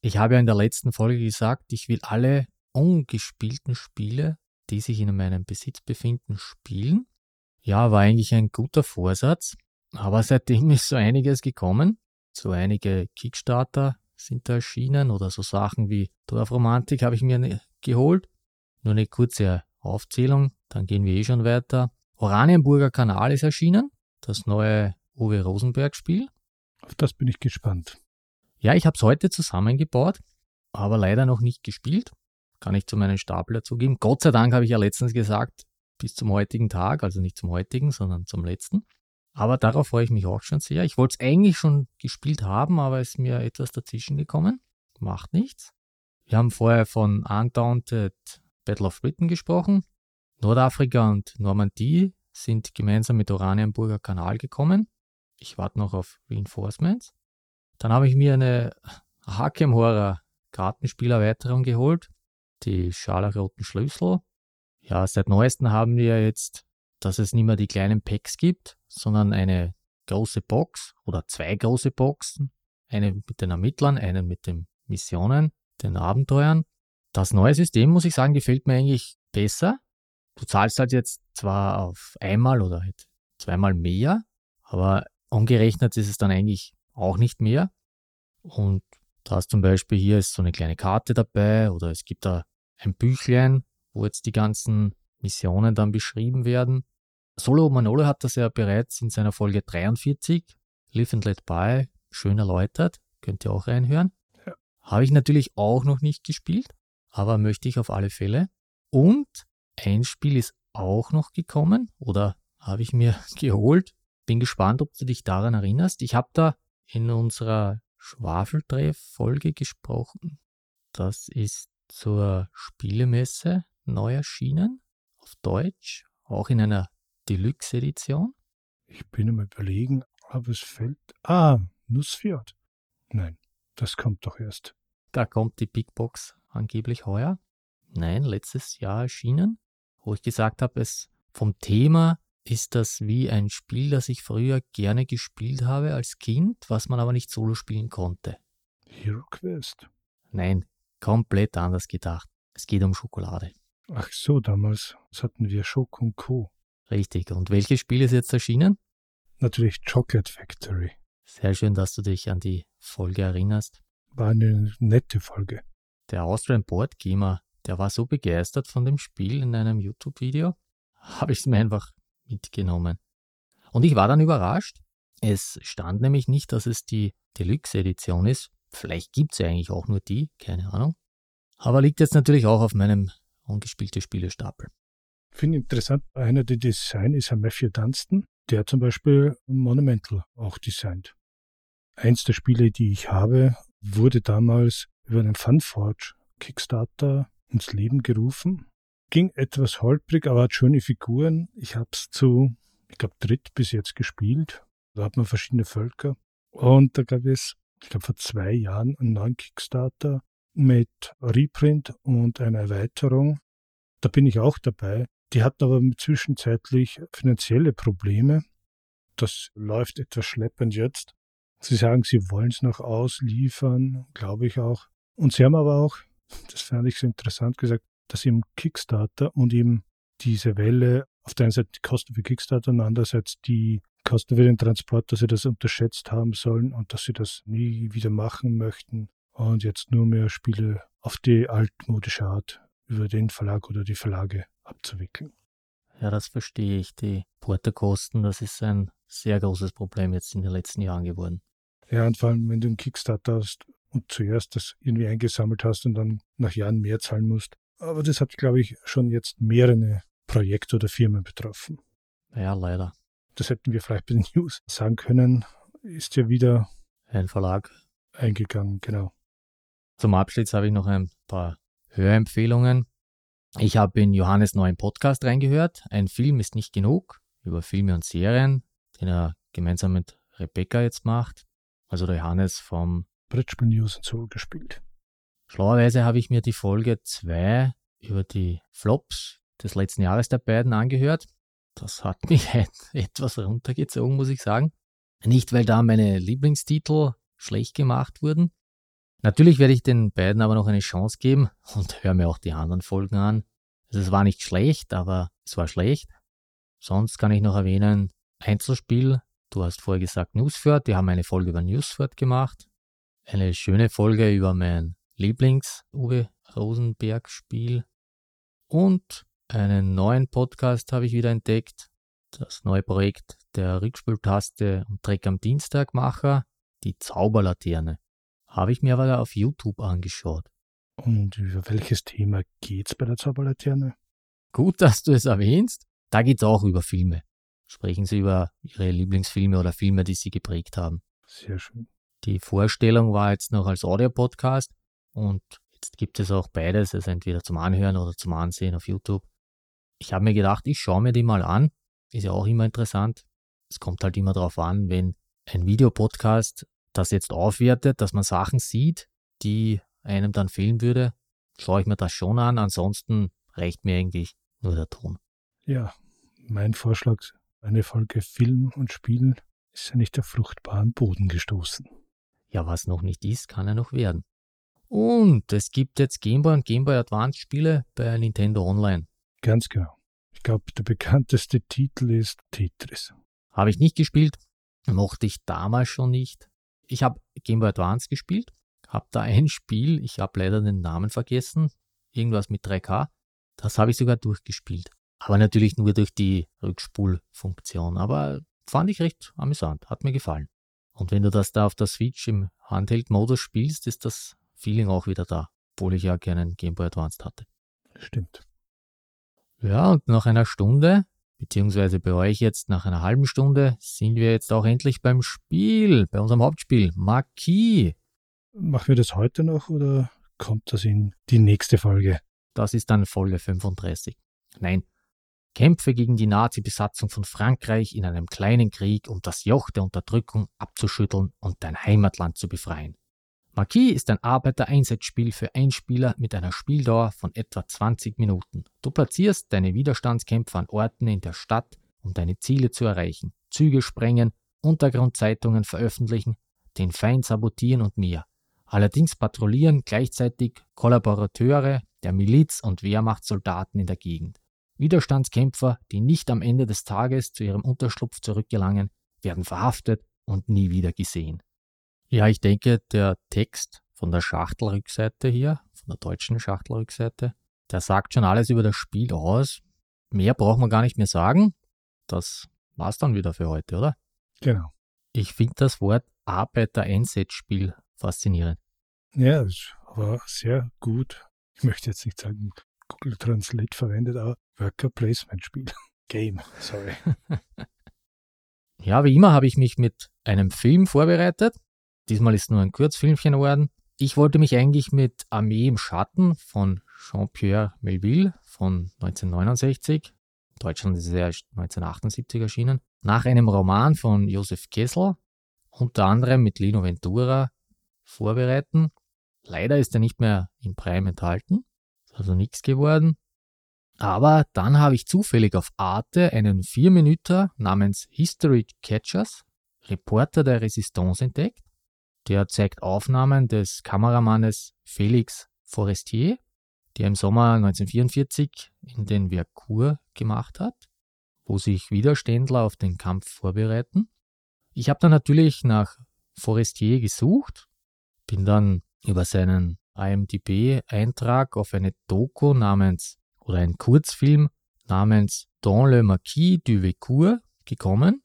[SPEAKER 3] Ich habe ja in der letzten Folge gesagt, ich will alle ungespielten Spiele, die sich in meinem Besitz befinden, spielen. Ja, war eigentlich ein guter Vorsatz. Aber seitdem ist so einiges gekommen. So einige Kickstarter sind da erschienen oder so Sachen wie Dorfromantik habe ich mir ne, geholt. Nur eine kurze Aufzählung, dann gehen wir eh schon weiter. Oranienburger Kanal ist erschienen, das neue Uwe Rosenberg Spiel.
[SPEAKER 2] Auf das bin ich gespannt.
[SPEAKER 3] Ja, ich habe es heute zusammengebaut, aber leider noch nicht gespielt. Kann ich zu meinen Stapel dazugeben. Gott sei Dank habe ich ja letztens gesagt, bis zum heutigen Tag, also nicht zum heutigen, sondern zum letzten. Aber darauf freue ich mich auch schon sehr. Ich wollte es eigentlich schon gespielt haben, aber es ist mir etwas dazwischen gekommen. Macht nichts. Wir haben vorher von Undaunted Battle of Britain gesprochen. Nordafrika und Normandie sind gemeinsam mit Oranienburger Kanal gekommen. Ich warte noch auf Reinforcements. Dann habe ich mir eine Hakem Horror Kartenspielerweiterung geholt, die scharlachroten Schlüssel. Ja, seit neuestem haben wir jetzt, dass es nicht mehr die kleinen Packs gibt, sondern eine große Box oder zwei große Boxen. Eine mit den Ermittlern, eine mit den Missionen, den Abenteuern. Das neue System, muss ich sagen, gefällt mir eigentlich besser. Du zahlst halt jetzt zwar auf einmal oder halt zweimal mehr, aber umgerechnet ist es dann eigentlich auch nicht mehr. Und da hast zum Beispiel hier ist so eine kleine Karte dabei oder es gibt da ein Büchlein, wo jetzt die ganzen Missionen dann beschrieben werden. Solo Manolo hat das ja bereits in seiner Folge 43, Live and Let By, schön erläutert. Könnt ihr auch reinhören. Ja. Habe ich natürlich auch noch nicht gespielt, aber möchte ich auf alle Fälle. Und ein Spiel ist auch noch gekommen oder habe ich mir (laughs) geholt. Bin gespannt, ob du dich daran erinnerst. Ich habe da in unserer Schwafeltreff-Folge gesprochen. Das ist zur Spielemesse neu erschienen, auf Deutsch, auch in einer Deluxe-Edition.
[SPEAKER 2] Ich bin am überlegen, aber es fällt. Ah, Nussfjord. Nein, das kommt doch erst.
[SPEAKER 3] Da kommt die Big Box angeblich heuer. Nein, letztes Jahr erschienen, wo ich gesagt habe, es vom Thema ist das wie ein Spiel, das ich früher gerne gespielt habe als Kind, was man aber nicht solo spielen konnte.
[SPEAKER 2] Hero Quest.
[SPEAKER 3] Nein, komplett anders gedacht. Es geht um Schokolade.
[SPEAKER 2] Ach so, damals hatten wir Schoko und Co.
[SPEAKER 3] Richtig. Und welches Spiel ist jetzt erschienen?
[SPEAKER 2] Natürlich Chocolate Factory.
[SPEAKER 3] Sehr schön, dass du dich an die Folge erinnerst.
[SPEAKER 2] War eine nette Folge.
[SPEAKER 3] Der Austrian Board Gamer, der war so begeistert von dem Spiel in einem YouTube-Video, (laughs) habe ich es mir einfach mitgenommen. Und ich war dann überrascht. Es stand nämlich nicht, dass es die Deluxe-Edition ist. Vielleicht gibt es ja eigentlich auch nur die, keine Ahnung. Aber liegt jetzt natürlich auch auf meinem ungespielte Spielestapel.
[SPEAKER 2] Finde interessant, einer der Design ist Herr Matthew Dunstan, der zum Beispiel Monumental auch designt. Eins der Spiele, die ich habe, wurde damals über einen Funforge Kickstarter ins Leben gerufen. Ging etwas holprig, aber hat schöne Figuren. Ich habe es zu, ich glaube, dritt bis jetzt gespielt. Da hat man verschiedene Völker. Und da gab es, ich glaube, vor zwei Jahren einen neuen Kickstarter mit Reprint und einer Erweiterung. Da bin ich auch dabei. Die hatten aber zwischenzeitlich finanzielle Probleme. Das läuft etwas schleppend jetzt. Sie sagen, sie wollen es noch ausliefern, glaube ich auch. Und sie haben aber auch, das fand ich so interessant gesagt, dass im Kickstarter und eben diese Welle, auf der einen Seite die Kosten für Kickstarter und andererseits die Kosten für den Transport, dass sie das unterschätzt haben sollen und dass sie das nie wieder machen möchten und jetzt nur mehr Spiele auf die altmodische Art über den Verlag oder die Verlage abzuwickeln.
[SPEAKER 3] Ja, das verstehe ich. Die Porterkosten, das ist ein sehr großes Problem jetzt in den letzten Jahren geworden.
[SPEAKER 2] Ja, und vor allem, wenn du einen Kickstarter hast und zuerst das irgendwie eingesammelt hast und dann nach Jahren mehr zahlen musst. Aber das hat, glaube ich, schon jetzt mehrere Projekte oder Firmen betroffen.
[SPEAKER 3] Ja, leider.
[SPEAKER 2] Das hätten wir vielleicht bei den News sagen können. Ist ja wieder
[SPEAKER 3] ein Verlag
[SPEAKER 2] eingegangen, genau.
[SPEAKER 3] Zum Abschluss habe ich noch ein paar Hörempfehlungen. Ich habe in Johannes neuen Podcast reingehört. Ein Film ist nicht genug über Filme und Serien, den er gemeinsam mit Rebecca jetzt macht. Also der Johannes vom
[SPEAKER 2] Brettspiel News und so gespielt.
[SPEAKER 3] Schlauerweise habe ich mir die Folge 2 über die Flops des letzten Jahres der beiden angehört. Das hat (laughs) mich etwas runtergezogen, muss ich sagen. Nicht, weil da meine Lieblingstitel schlecht gemacht wurden. Natürlich werde ich den beiden aber noch eine Chance geben und höre mir auch die anderen Folgen an. Also es war nicht schlecht, aber es war schlecht. Sonst kann ich noch erwähnen, Einzelspiel. Du hast vorher gesagt Newsford. Die haben eine Folge über Newsford gemacht. Eine schöne Folge über mein Lieblings-Uwe Rosenberg-Spiel. Und einen neuen Podcast habe ich wieder entdeckt. Das neue Projekt der Rückspultaste und Dreck am Dienstagmacher, die Zauberlaterne. Habe ich mir aber auf YouTube angeschaut.
[SPEAKER 2] Und über welches Thema geht's bei der Zauberlaterne?
[SPEAKER 3] Gut, dass du es erwähnst. Da geht's auch über Filme. Sprechen Sie über Ihre Lieblingsfilme oder Filme, die Sie geprägt haben.
[SPEAKER 2] Sehr schön.
[SPEAKER 3] Die Vorstellung war jetzt noch als Audio-Podcast und jetzt gibt es auch beides, also entweder zum Anhören oder zum Ansehen auf YouTube. Ich habe mir gedacht, ich schaue mir die mal an. Ist ja auch immer interessant. Es kommt halt immer darauf an, wenn ein Videopodcast das jetzt aufwertet, dass man Sachen sieht, die einem dann fehlen würde, schaue ich mir das schon an. Ansonsten reicht mir eigentlich nur der Ton.
[SPEAKER 2] Ja, mein Vorschlag, eine Folge Film und Spielen ist ja nicht auf fruchtbaren Boden gestoßen.
[SPEAKER 3] Ja, was noch nicht ist, kann er noch werden. Und es gibt jetzt Gameboy und Gameboy Advance Spiele bei Nintendo Online.
[SPEAKER 2] Ganz genau. Ich glaube, der bekannteste Titel ist Tetris.
[SPEAKER 3] Habe ich nicht gespielt, mochte ich damals schon nicht. Ich habe Game Boy Advance gespielt, habe da ein Spiel, ich habe leider den Namen vergessen, irgendwas mit 3K. Das habe ich sogar durchgespielt. Aber natürlich nur durch die Rückspulfunktion. Aber fand ich recht amüsant, hat mir gefallen. Und wenn du das da auf der Switch im Handheld-Modus spielst, ist das Feeling auch wieder da, obwohl ich ja keinen Game Boy Advance hatte.
[SPEAKER 2] Stimmt.
[SPEAKER 3] Ja, und nach einer Stunde, beziehungsweise bei euch jetzt nach einer halben Stunde, sind wir jetzt auch endlich beim Spiel, bei unserem Hauptspiel, Marquis.
[SPEAKER 2] Machen wir das heute noch oder kommt das in die nächste Folge?
[SPEAKER 3] Das ist dann Folge 35. Nein, Kämpfe gegen die Nazi-Besatzung von Frankreich in einem kleinen Krieg, um das Joch der Unterdrückung abzuschütteln und dein Heimatland zu befreien. Marquis ist ein Arbeitereinsatzspiel für Einspieler mit einer Spieldauer von etwa 20 Minuten. Du platzierst deine Widerstandskämpfer an Orten in der Stadt, um deine Ziele zu erreichen. Züge sprengen, Untergrundzeitungen veröffentlichen, den Feind sabotieren und mehr. Allerdings patrouillieren gleichzeitig Kollaborateure der Miliz und Wehrmachtssoldaten in der Gegend. Widerstandskämpfer, die nicht am Ende des Tages zu ihrem Unterschlupf zurückgelangen, werden verhaftet und nie wieder gesehen. Ja, ich denke, der Text von der Schachtelrückseite hier, von der deutschen Schachtelrückseite, der sagt schon alles über das Spiel aus. Mehr braucht man gar nicht mehr sagen. Das war's dann wieder für heute, oder?
[SPEAKER 2] Genau.
[SPEAKER 3] Ich finde das Wort Arbeitereinsatzspiel faszinierend.
[SPEAKER 2] Ja, es war sehr gut. Ich möchte jetzt nicht sagen, Google Translate verwendet, aber Worker Placement Spiel. (laughs) Game, sorry. (laughs)
[SPEAKER 3] ja, wie immer habe ich mich mit einem Film vorbereitet. Diesmal ist nur ein Kurzfilmchen geworden. Ich wollte mich eigentlich mit Armee im Schatten von Jean-Pierre Melville von 1969, in Deutschland ist er 1978 erschienen, nach einem Roman von Josef Kessel, unter anderem mit Lino Ventura, vorbereiten. Leider ist er nicht mehr im Prime enthalten, ist also nichts geworden. Aber dann habe ich zufällig auf Arte einen Vierminüter namens History Catchers, Reporter der Resistance, entdeckt. Der zeigt Aufnahmen des Kameramannes Felix Forestier, der im Sommer 1944 in den Vercours gemacht hat, wo sich Widerständler auf den Kampf vorbereiten. Ich habe dann natürlich nach Forestier gesucht, bin dann über seinen IMDB-Eintrag auf eine Doku namens oder einen Kurzfilm namens Dans le Marquis du Vécourt gekommen,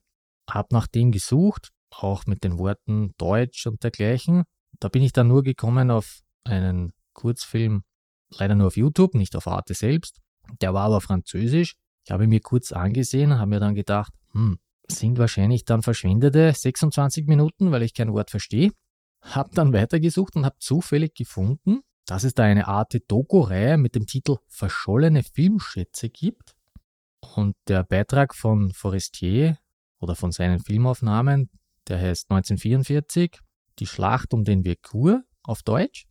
[SPEAKER 3] habe nach dem gesucht, auch mit den Worten Deutsch und dergleichen. Da bin ich dann nur gekommen auf einen Kurzfilm, leider nur auf YouTube, nicht auf Arte selbst. Der war aber französisch. Ich habe ihn mir kurz angesehen, habe mir dann gedacht, hm, sind wahrscheinlich dann verschwendete 26 Minuten, weil ich kein Wort verstehe. Hab dann weitergesucht und habe zufällig gefunden, dass es da eine Art Doku-Reihe mit dem Titel Verschollene Filmschätze gibt. Und der Beitrag von Forestier oder von seinen Filmaufnahmen, der heißt 1944, Die Schlacht um den Verkur auf Deutsch.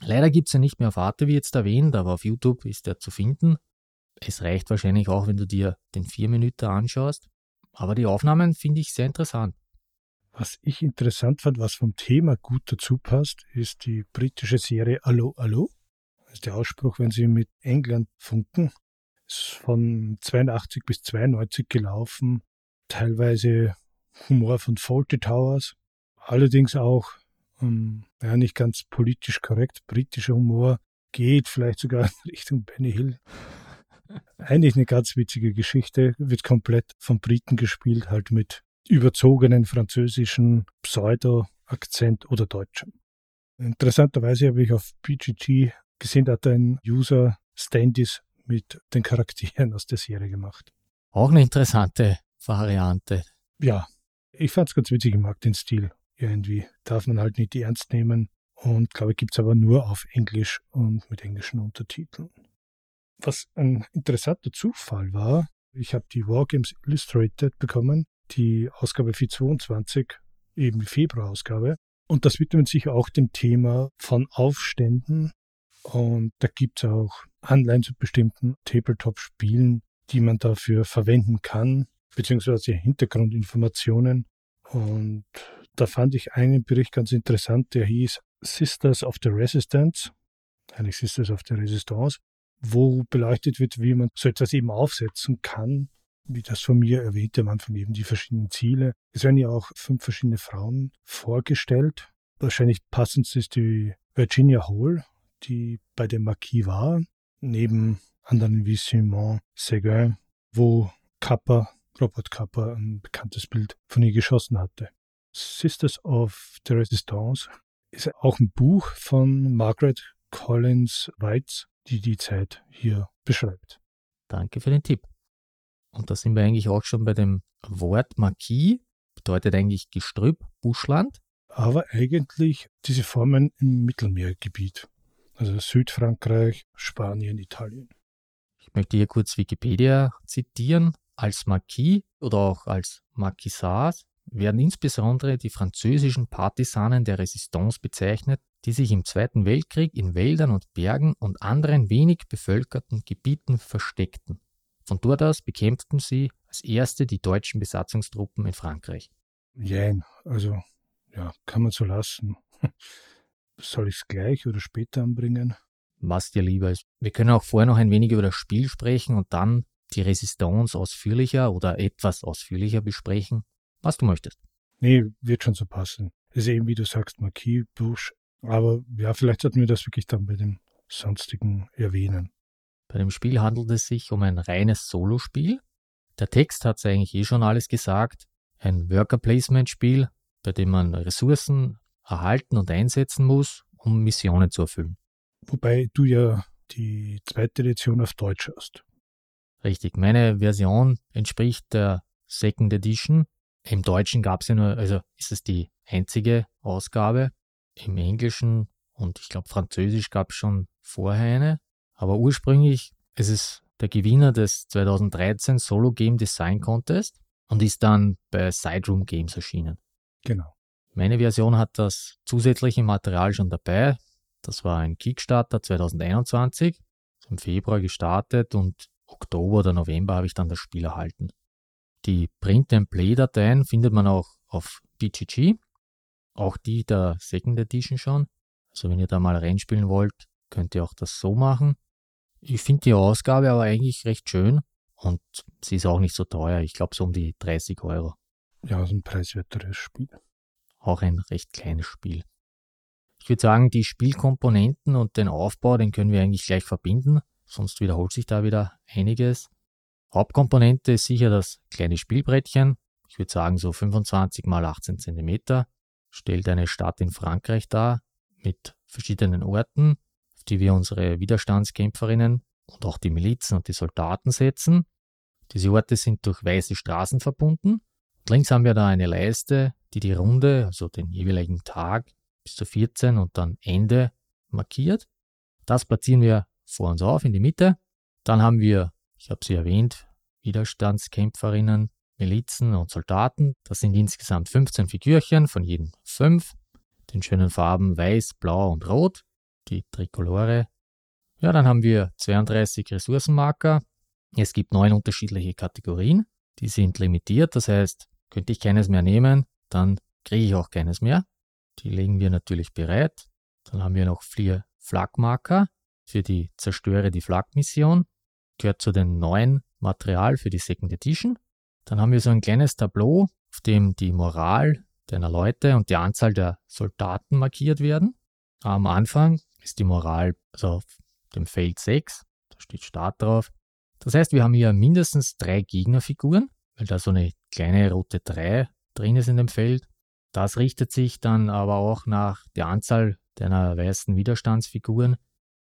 [SPEAKER 3] Leider gibt es ja nicht mehr auf Arte, wie jetzt erwähnt, aber auf YouTube ist er zu finden. Es reicht wahrscheinlich auch, wenn du dir den 4 Minuten anschaust. Aber die Aufnahmen finde ich sehr interessant.
[SPEAKER 2] Was ich interessant fand, was vom Thema gut dazu passt, ist die britische Serie Allo Allo. Das ist der Ausspruch, wenn sie mit England funken. Ist von 82 bis 92 gelaufen. Teilweise Humor von Fawlty Towers. Allerdings auch, ähm, ja, nicht ganz politisch korrekt. Britischer Humor geht vielleicht sogar (laughs) in Richtung Benny Hill. Eigentlich eine ganz witzige Geschichte, wird komplett von Briten gespielt, halt mit überzogenen französischen Pseudo-Akzent oder Deutschem. Interessanterweise habe ich auf BGG gesehen, da hat ein User Standis mit den Charakteren aus der Serie gemacht.
[SPEAKER 3] Auch eine interessante Variante.
[SPEAKER 2] Ja, ich fand es ganz witzig, ich mag den Stil irgendwie. Darf man halt nicht ernst nehmen und glaube ich gibt es aber nur auf Englisch und mit englischen Untertiteln. Was ein interessanter Zufall war, ich habe die Wargames Illustrated bekommen die Ausgabe 422, eben die Februarausgabe. Und das widmet sich auch dem Thema von Aufständen. Und da gibt es auch Anleihen zu bestimmten Tabletop-Spielen, die man dafür verwenden kann, beziehungsweise Hintergrundinformationen. Und da fand ich einen Bericht ganz interessant, der hieß Sisters of the Resistance, eigentlich Sisters of the Resistance, wo beleuchtet wird, wie man so etwas eben aufsetzen kann wie das von mir erwähnte, am Anfang eben die verschiedenen Ziele. Es werden ja auch fünf verschiedene Frauen vorgestellt. Wahrscheinlich passendste ist die Virginia Hall, die bei der Marquis war, neben anderen wie Simon Seguin, wo Kappa, Robert Kappa, ein bekanntes Bild von ihr geschossen hatte. Sisters of the Resistance ist auch ein Buch von Margaret Collins Weitz, die die Zeit hier beschreibt.
[SPEAKER 3] Danke für den Tipp. Und da sind wir eigentlich auch schon bei dem Wort Marquis, bedeutet eigentlich Gestrüpp, Buschland.
[SPEAKER 2] Aber eigentlich diese Formen im Mittelmeergebiet, also Südfrankreich, Spanien, Italien.
[SPEAKER 3] Ich möchte hier kurz Wikipedia zitieren. Als Marquis oder auch als Marquisats werden insbesondere die französischen Partisanen der Resistance bezeichnet, die sich im Zweiten Weltkrieg in Wäldern und Bergen und anderen wenig bevölkerten Gebieten versteckten. Von dort aus bekämpften sie als erste die deutschen Besatzungstruppen in Frankreich.
[SPEAKER 2] Jein, also ja, kann man so lassen. (laughs) Soll ich es gleich oder später anbringen?
[SPEAKER 3] Was dir lieber ist. Wir können auch vorher noch ein wenig über das Spiel sprechen und dann die Resistance ausführlicher oder etwas ausführlicher besprechen, was du möchtest.
[SPEAKER 2] Nee, wird schon so passen. Ist eben, wie du sagst, Marquis, Bush. Aber ja, vielleicht sollten wir das wirklich dann bei dem sonstigen erwähnen.
[SPEAKER 3] Bei dem Spiel handelt es sich um ein reines Solospiel. Der Text hat es eigentlich eh schon alles gesagt. Ein Worker-Placement-Spiel, bei dem man Ressourcen erhalten und einsetzen muss, um Missionen zu erfüllen.
[SPEAKER 2] Wobei du ja die zweite Edition auf Deutsch hast.
[SPEAKER 3] Richtig, meine Version entspricht der Second Edition. Im Deutschen gab es ja nur, also ist es die einzige Ausgabe. Im Englischen und ich glaube Französisch gab es schon vorher eine. Aber ursprünglich ist es der Gewinner des 2013 Solo Game Design Contest und ist dann bei Sideroom Games erschienen.
[SPEAKER 2] Genau.
[SPEAKER 3] Meine Version hat das zusätzliche Material schon dabei. Das war ein Kickstarter 2021, im Februar gestartet und Oktober oder November habe ich dann das Spiel erhalten. Die Print-and-Play-Dateien findet man auch auf BGG, auch die der Second Edition schon. Also wenn ihr da mal reinspielen wollt, könnt ihr auch das so machen. Ich finde die Ausgabe aber eigentlich recht schön und sie ist auch nicht so teuer. Ich glaube so um die 30 Euro.
[SPEAKER 2] Ja, so ein preiswerteres Spiel.
[SPEAKER 3] Auch ein recht kleines Spiel. Ich würde sagen, die Spielkomponenten und den Aufbau, den können wir eigentlich gleich verbinden, sonst wiederholt sich da wieder einiges. Hauptkomponente ist sicher das kleine Spielbrettchen. Ich würde sagen so 25 mal 18 cm. Stellt eine Stadt in Frankreich dar mit verschiedenen Orten, auf die wir unsere Widerstandskämpferinnen und auch die Milizen und die Soldaten setzen. Diese Orte sind durch weiße Straßen verbunden. Und links haben wir da eine Leiste, die die Runde, also den jeweiligen Tag bis zu 14 und dann Ende markiert. Das platzieren wir vor uns auf in die Mitte. Dann haben wir, ich habe sie erwähnt, Widerstandskämpferinnen, Milizen und Soldaten. Das sind insgesamt 15 Figürchen, von jedem 5. Den schönen Farben Weiß, Blau und Rot, die Trikolore. Ja, dann haben wir 32 Ressourcenmarker. Es gibt neun unterschiedliche Kategorien. Die sind limitiert, das heißt, könnte ich keines mehr nehmen, dann kriege ich auch keines mehr. Die legen wir natürlich bereit. Dann haben wir noch vier Flagmarker für die Zerstöre die Flak-Mission. Gehört zu den neuen Material für die Second Edition. Dann haben wir so ein kleines Tableau, auf dem die Moral deiner Leute und die Anzahl der Soldaten markiert werden. Am Anfang ist die Moral also auf dem Feld 6, da steht Start drauf. Das heißt, wir haben hier mindestens drei Gegnerfiguren, weil da so eine kleine rote 3 drin ist in dem Feld. Das richtet sich dann aber auch nach der Anzahl deiner weißen Widerstandsfiguren.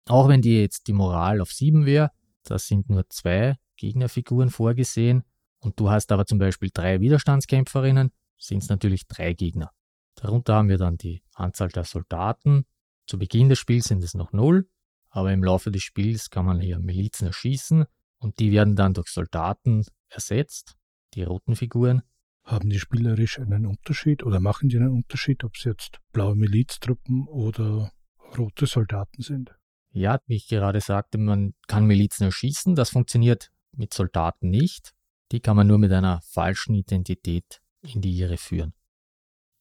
[SPEAKER 3] Auch wenn die jetzt die Moral auf 7 wäre, da sind nur zwei Gegnerfiguren vorgesehen und du hast aber zum Beispiel drei Widerstandskämpferinnen, sind es natürlich drei Gegner. Darunter haben wir dann die Anzahl der Soldaten. Zu Beginn des Spiels sind es noch null, aber im Laufe des Spiels kann man hier Milizen erschießen und die werden dann durch Soldaten ersetzt, die roten Figuren.
[SPEAKER 2] Haben die spielerisch einen Unterschied oder machen die einen Unterschied, ob es jetzt blaue Miliztruppen oder rote Soldaten sind?
[SPEAKER 3] Ja, wie ich gerade sagte, man kann Milizen erschießen. Das funktioniert mit Soldaten nicht. Die kann man nur mit einer falschen Identität in die Irre führen.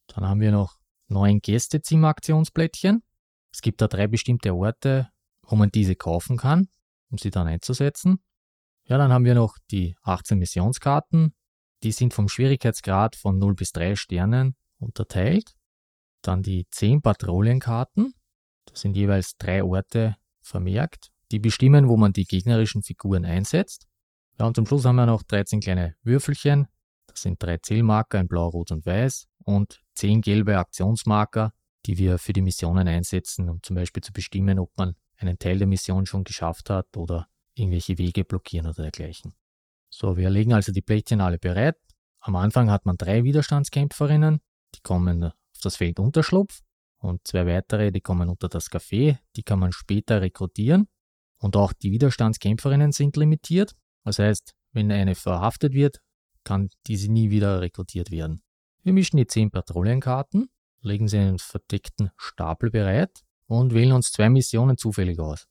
[SPEAKER 3] Dann haben wir noch neun Gästezimmer-Aktionsplättchen. Es gibt da drei bestimmte Orte, wo man diese kaufen kann, um sie dann einzusetzen. Ja, dann haben wir noch die 18 Missionskarten, die sind vom Schwierigkeitsgrad von 0 bis 3 Sternen unterteilt. Dann die 10 Patrouillenkarten. Das sind jeweils drei Orte vermerkt, die bestimmen, wo man die gegnerischen Figuren einsetzt. Ja, und zum Schluss haben wir noch 13 kleine Würfelchen. Das sind drei Zählmarker in Blau, Rot und Weiß und 10 gelbe Aktionsmarker, die wir für die Missionen einsetzen, um zum Beispiel zu bestimmen, ob man einen Teil der Mission schon geschafft hat oder irgendwelche Wege blockieren oder dergleichen. So, wir legen also die Plättchen alle bereit. Am Anfang hat man drei Widerstandskämpferinnen, die kommen auf das Feld Unterschlupf und zwei weitere, die kommen unter das Café, die kann man später rekrutieren. Und auch die Widerstandskämpferinnen sind limitiert. Das heißt, wenn eine verhaftet wird, kann diese nie wieder rekrutiert werden. Wir mischen die zehn Patrouillenkarten, legen sie in einen verdeckten Stapel bereit und wählen uns zwei Missionen zufällig aus.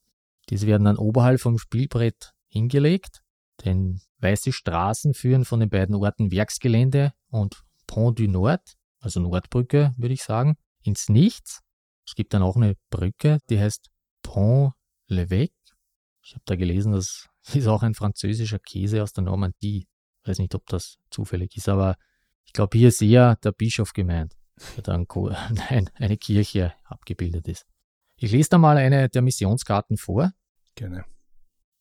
[SPEAKER 3] Diese werden dann oberhalb vom Spielbrett hingelegt denn weiße Straßen führen von den beiden Orten Werksgelände und Pont du Nord, also Nordbrücke, würde ich sagen, ins Nichts. Es gibt dann auch eine Brücke, die heißt Pont l'Evêque. Ich habe da gelesen, das (laughs) ist auch ein französischer Käse aus der Normandie. Ich weiß nicht, ob das zufällig ist, aber ich glaube, hier ist eher der Bischof gemeint, der dann (laughs) eine Kirche abgebildet ist. Ich lese da mal eine der Missionskarten vor.
[SPEAKER 2] Gerne.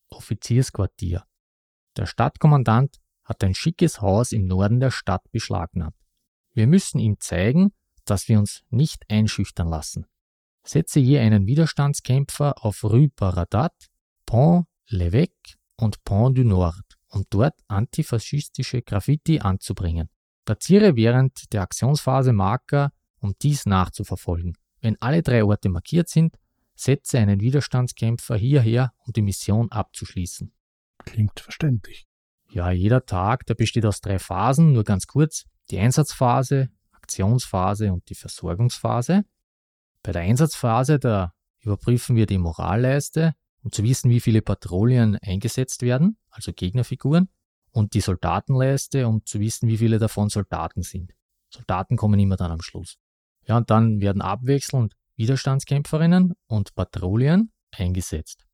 [SPEAKER 3] Offiziersquartier. Der Stadtkommandant hat ein schickes Haus im Norden der Stadt beschlagnahmt. Wir müssen ihm zeigen, dass wir uns nicht einschüchtern lassen. Setze je einen Widerstandskämpfer auf Rue Baradat, Pont l'Évêque und Pont du Nord, um dort antifaschistische Graffiti anzubringen. Platziere während der Aktionsphase Marker, um dies nachzuverfolgen. Wenn alle drei Orte markiert sind, setze einen Widerstandskämpfer hierher, um die Mission abzuschließen.
[SPEAKER 2] Klingt verständlich.
[SPEAKER 3] Ja, jeder Tag, der besteht aus drei Phasen, nur ganz kurz. Die Einsatzphase, Aktionsphase und die Versorgungsphase. Bei der Einsatzphase, da überprüfen wir die Moralleiste, um zu wissen, wie viele Patrouillen eingesetzt werden, also Gegnerfiguren, und die Soldatenleiste, um zu wissen, wie viele davon Soldaten sind. Soldaten kommen immer dann am Schluss. Ja, und dann werden abwechselnd Widerstandskämpferinnen und Patrouillen eingesetzt.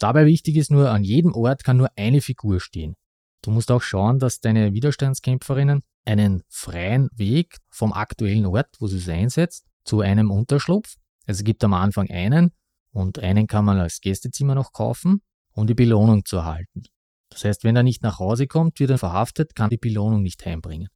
[SPEAKER 3] Dabei wichtig ist nur, an jedem Ort kann nur eine Figur stehen. Du musst auch schauen, dass deine Widerstandskämpferinnen einen freien Weg vom aktuellen Ort, wo sie es einsetzt, zu einem Unterschlupf. Also es gibt am Anfang einen und einen kann man als Gästezimmer noch kaufen, um die Belohnung zu erhalten. Das heißt, wenn er nicht nach Hause kommt, wird er verhaftet, kann die Belohnung nicht heimbringen.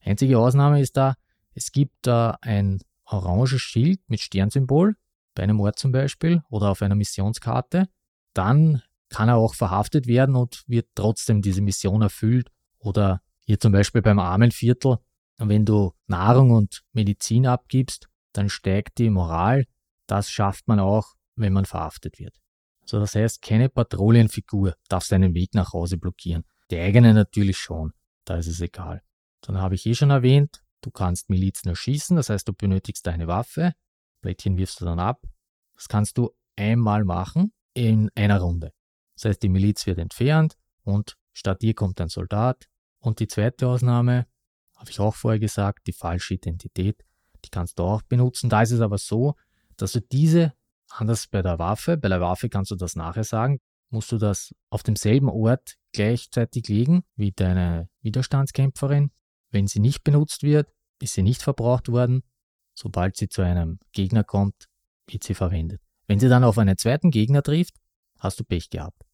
[SPEAKER 3] Einzige Ausnahme ist da, es gibt da ein oranges Schild mit Sternsymbol, bei einem Ort zum Beispiel oder auf einer Missionskarte. Dann kann er auch verhaftet werden und wird trotzdem diese Mission erfüllt. Oder hier zum Beispiel beim Armenviertel, wenn du Nahrung und Medizin abgibst, dann steigt die Moral. Das schafft man auch, wenn man verhaftet wird. So, das heißt, keine Patrouillenfigur darf seinen Weg nach Hause blockieren. Die eigene natürlich schon, da ist es egal. Dann habe ich eh schon erwähnt, du kannst Milizen erschießen, das heißt, du benötigst deine Waffe, Blättchen wirfst du dann ab. Das kannst du einmal machen in einer Runde. Das heißt, die Miliz wird entfernt und statt dir kommt ein Soldat. Und die zweite Ausnahme, habe ich auch vorher gesagt, die falsche Identität, die kannst du auch benutzen. Da ist es aber so, dass du diese, anders bei der Waffe, bei der Waffe kannst du das nachher sagen, musst du das auf demselben Ort gleichzeitig legen wie deine Widerstandskämpferin. Wenn sie nicht benutzt wird, ist sie nicht verbraucht worden. Sobald sie zu einem Gegner kommt, wird sie verwendet. Wenn sie dann auf einen zweiten Gegner trifft, hast du Pech gehabt.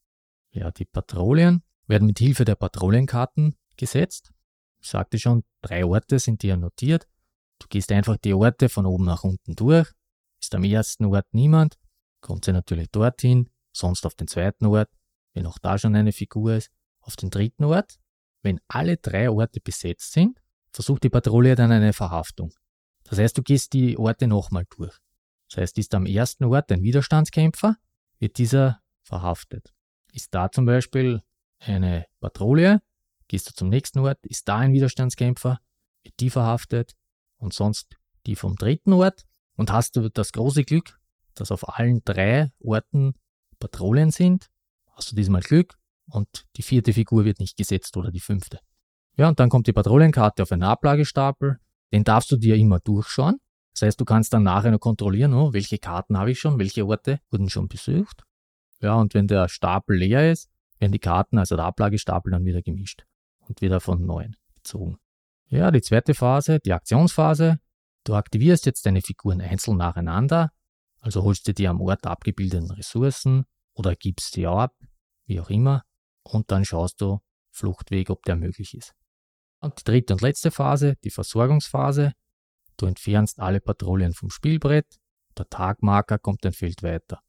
[SPEAKER 3] Ja, die Patrouillen werden mit Hilfe der Patrouillenkarten gesetzt. Ich sagte schon, drei Orte sind dir notiert. Du gehst einfach die Orte von oben nach unten durch. Ist am ersten Ort niemand, kommt sie natürlich dorthin, sonst auf den zweiten Ort, wenn auch da schon eine Figur ist, auf den dritten Ort. Wenn alle drei Orte besetzt sind, versucht die Patrouille dann eine Verhaftung. Das heißt, du gehst die Orte nochmal durch. Das heißt, ist am ersten Ort ein Widerstandskämpfer, wird dieser verhaftet. Ist da zum Beispiel eine Patrouille, gehst du zum nächsten Ort, ist da ein Widerstandskämpfer, wird die verhaftet und sonst die vom dritten Ort und hast du das große Glück, dass auf allen drei Orten Patrouillen sind, hast du diesmal Glück und die vierte Figur wird nicht gesetzt oder die fünfte. Ja, und dann kommt die Patrouillenkarte auf einen Ablagestapel, den darfst du dir immer durchschauen. Das heißt, du kannst dann nachher noch kontrollieren, oh, welche Karten habe ich schon, welche Orte wurden schon besucht. Ja, und wenn der Stapel leer ist, werden die Karten, also der Ablagestapel, dann wieder gemischt und wieder von neuem gezogen. Ja, die zweite Phase, die Aktionsphase. Du aktivierst jetzt deine Figuren einzeln nacheinander, also holst du die am Ort abgebildeten Ressourcen oder gibst sie ab, wie auch immer, und dann schaust du Fluchtweg, ob der möglich ist. Und die dritte und letzte Phase, die Versorgungsphase. Du entfernst alle Patrouillen vom Spielbrett, der Tagmarker kommt ein Feld weiter.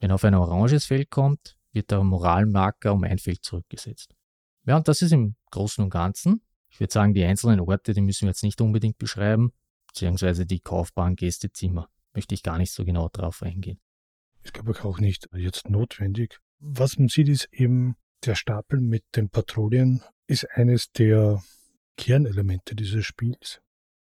[SPEAKER 3] Wenn auf ein oranges Feld kommt, wird der Moralmarker um ein Feld zurückgesetzt. Ja, und das ist im Großen und Ganzen. Ich würde sagen, die einzelnen Orte, die müssen wir jetzt nicht unbedingt beschreiben, beziehungsweise die kaufbaren Gästezimmer. Möchte ich gar nicht so genau drauf eingehen.
[SPEAKER 2] Ist, glaube ich, auch nicht jetzt notwendig. Was man sieht, ist eben der Stapel mit den Patrouillen ist eines der Kernelemente dieses Spiels.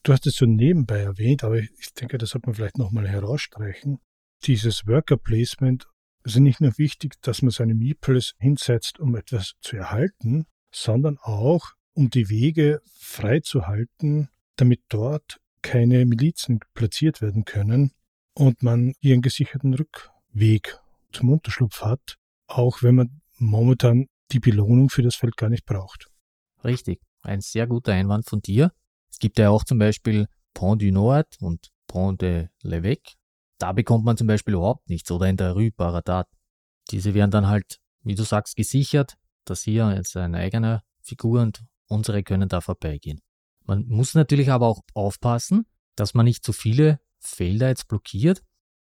[SPEAKER 2] Du hast es so nebenbei erwähnt, aber ich denke, das sollte man vielleicht nochmal herausstreichen dieses Worker Placement ist nicht nur wichtig, dass man seine Meeples hinsetzt, um etwas zu erhalten, sondern auch, um die Wege freizuhalten, damit dort keine Milizen platziert werden können und man ihren gesicherten Rückweg zum Unterschlupf hat, auch wenn man momentan die Belohnung für das Feld gar nicht braucht.
[SPEAKER 3] Richtig, ein sehr guter Einwand von dir. Es gibt ja auch zum Beispiel Pont du Nord und Pont de l'Évêque, da bekommt man zum Beispiel überhaupt nichts oder in der Rue Baradat. Diese werden dann halt, wie du sagst, gesichert. Das hier ist eine eigene Figur und unsere können da vorbeigehen. Man muss natürlich aber auch aufpassen, dass man nicht zu viele Felder jetzt blockiert.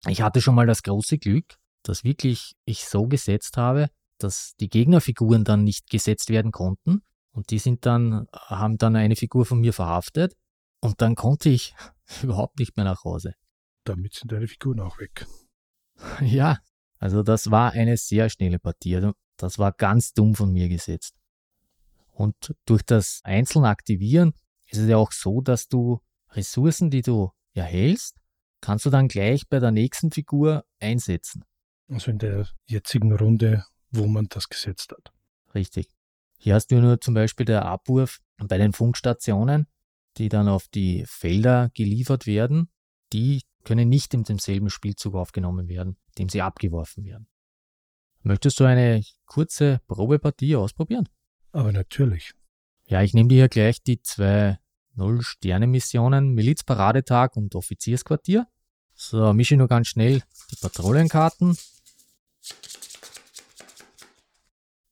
[SPEAKER 3] Ich hatte schon mal das große Glück, dass wirklich ich so gesetzt habe, dass die Gegnerfiguren dann nicht gesetzt werden konnten und die sind dann, haben dann eine Figur von mir verhaftet und dann konnte ich (laughs) überhaupt nicht mehr nach Hause.
[SPEAKER 2] Damit sind deine Figuren auch weg. (laughs)
[SPEAKER 3] Ja, also das war eine sehr schnelle Partie. Also das war ganz dumm von mir gesetzt. Und durch das einzelne Aktivieren ist es ja auch so, dass du Ressourcen, die du erhältst, kannst du dann gleich bei der nächsten Figur einsetzen.
[SPEAKER 2] Also in der jetzigen Runde, wo man das gesetzt hat.
[SPEAKER 3] Richtig. Hier hast du nur zum Beispiel der Abwurf bei den Funkstationen, die dann auf die Felder geliefert werden. Die können nicht in demselben Spielzug aufgenommen werden, dem sie abgeworfen werden. Möchtest du eine kurze Probepartie ausprobieren?
[SPEAKER 2] Aber natürlich.
[SPEAKER 3] Ja, ich nehme dir hier gleich die zwei Null-Sterne-Missionen Milizparadetag und Offiziersquartier. So, mische nur ganz schnell die Patrouillenkarten.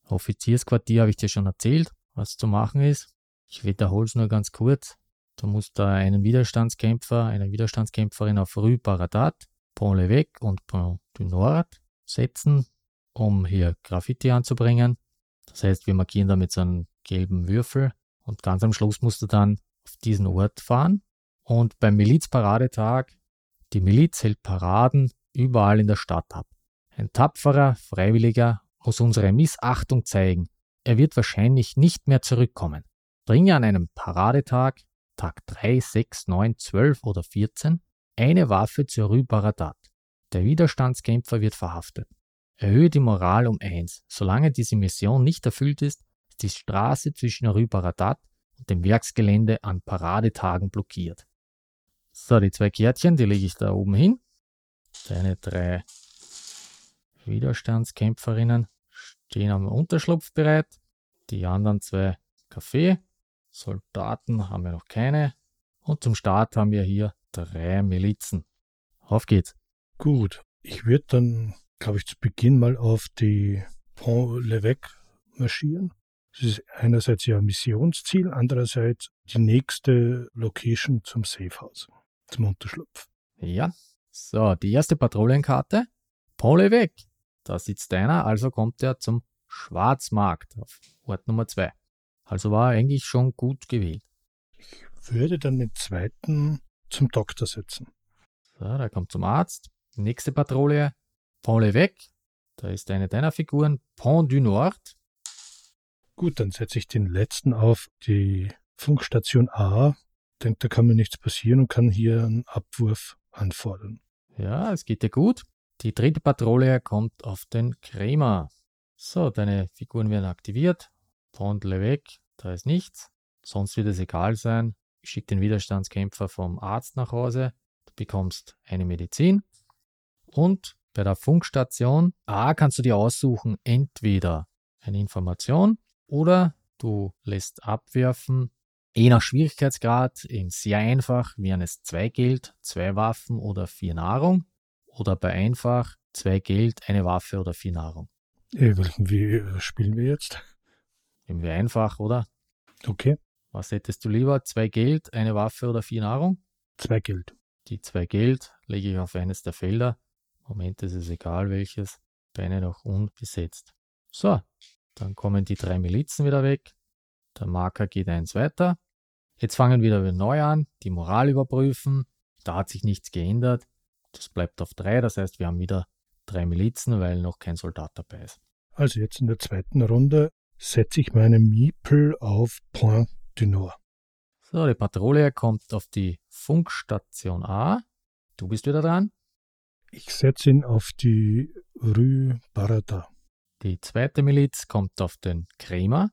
[SPEAKER 3] Offiziersquartier habe ich dir schon erzählt, was zu machen ist. Ich wiederhole es nur ganz kurz. Du musst da einen Widerstandskämpfer, eine Widerstandskämpferin auf Rue Baradat, Pont l'Evêque und Pont du Nord setzen, um hier Graffiti anzubringen. Das heißt, wir markieren damit so einen gelben Würfel und ganz am Schluss musst du dann auf diesen Ort fahren. Und beim Milizparadetag, die Miliz hält Paraden überall in der Stadt ab. Ein tapferer Freiwilliger muss unsere Missachtung zeigen. Er wird wahrscheinlich nicht mehr zurückkommen. Bringe an einem Paradetag, Tag 3, 6, 9, 12 oder 14, eine Waffe zur Rue Baradat. Der Widerstandskämpfer wird verhaftet. Erhöhe die Moral um eins. Solange diese Mission nicht erfüllt ist, ist die Straße zwischen Rue Baradat und dem Werksgelände an Paradetagen blockiert. So, die zwei Kärtchen, die lege ich da oben hin. Deine drei Widerstandskämpferinnen stehen am Unterschlupf bereit. Die anderen zwei Kaffee. Soldaten haben wir noch keine. Und zum Start haben wir hier drei Milizen. Auf geht's.
[SPEAKER 2] Gut, ich würde dann, glaube ich, zu Beginn mal auf die Pont l'Evêque marschieren. Das ist einerseits ja ein Missionsziel, andererseits die nächste Location zum Safehouse, zum Unterschlupf.
[SPEAKER 3] Ja, so, die erste Patrouillenkarte. Pont l'Evêque. Da sitzt einer, also kommt er zum Schwarzmarkt auf Ort Nummer 2. Also war er eigentlich schon gut gewählt.
[SPEAKER 2] Ich würde dann den zweiten zum Doktor setzen.
[SPEAKER 3] So, der kommt zum Arzt. Nächste Patrouille, Pont l'Evêque. Da ist eine deiner Figuren, Pont du Nord.
[SPEAKER 2] Gut, dann setze ich den letzten auf die Funkstation A. Denke, da kann mir nichts passieren und kann hier einen Abwurf anfordern.
[SPEAKER 3] Ja, es geht dir gut. Die dritte Patrouille kommt auf den Krämer. So, deine Figuren werden aktiviert. Pont l'Evêque, da ist nichts. Sonst wird es egal sein. Ich schicke den Widerstandskämpfer vom Arzt nach Hause. Du bekommst eine Medizin. Und bei der Funkstation A kannst du dir aussuchen, entweder eine Information oder du lässt abwerfen, je nach Schwierigkeitsgrad, in sehr einfach wären es zwei Geld, zwei Waffen oder vier Nahrung. Oder bei einfach zwei Geld, eine Waffe oder vier Nahrung.
[SPEAKER 2] Äh, wie spielen wir jetzt?
[SPEAKER 3] Nehmen wir einfach, oder?
[SPEAKER 2] Okay.
[SPEAKER 3] Was hättest du lieber? Zwei Geld, eine Waffe oder vier Nahrung?
[SPEAKER 2] Zwei Geld.
[SPEAKER 3] Die zwei Geld lege ich auf eines der Felder. Moment ist es egal welches. Beine noch unbesetzt. So, dann kommen die drei Milizen wieder weg. Der Marker geht eins weiter. Jetzt fangen wir wieder neu an, die Moral überprüfen. Da hat sich nichts geändert. Das bleibt auf drei, das heißt, wir haben wieder drei Milizen, weil noch kein Soldat dabei ist.
[SPEAKER 2] Also jetzt in der zweiten Runde setze ich meine Miepel auf Point du Nord.
[SPEAKER 3] So, die Patrouille kommt auf die Funkstation A. Du bist wieder dran.
[SPEAKER 2] Ich setze ihn auf die Rue Barada.
[SPEAKER 3] Die zweite Miliz kommt auf den Krämer.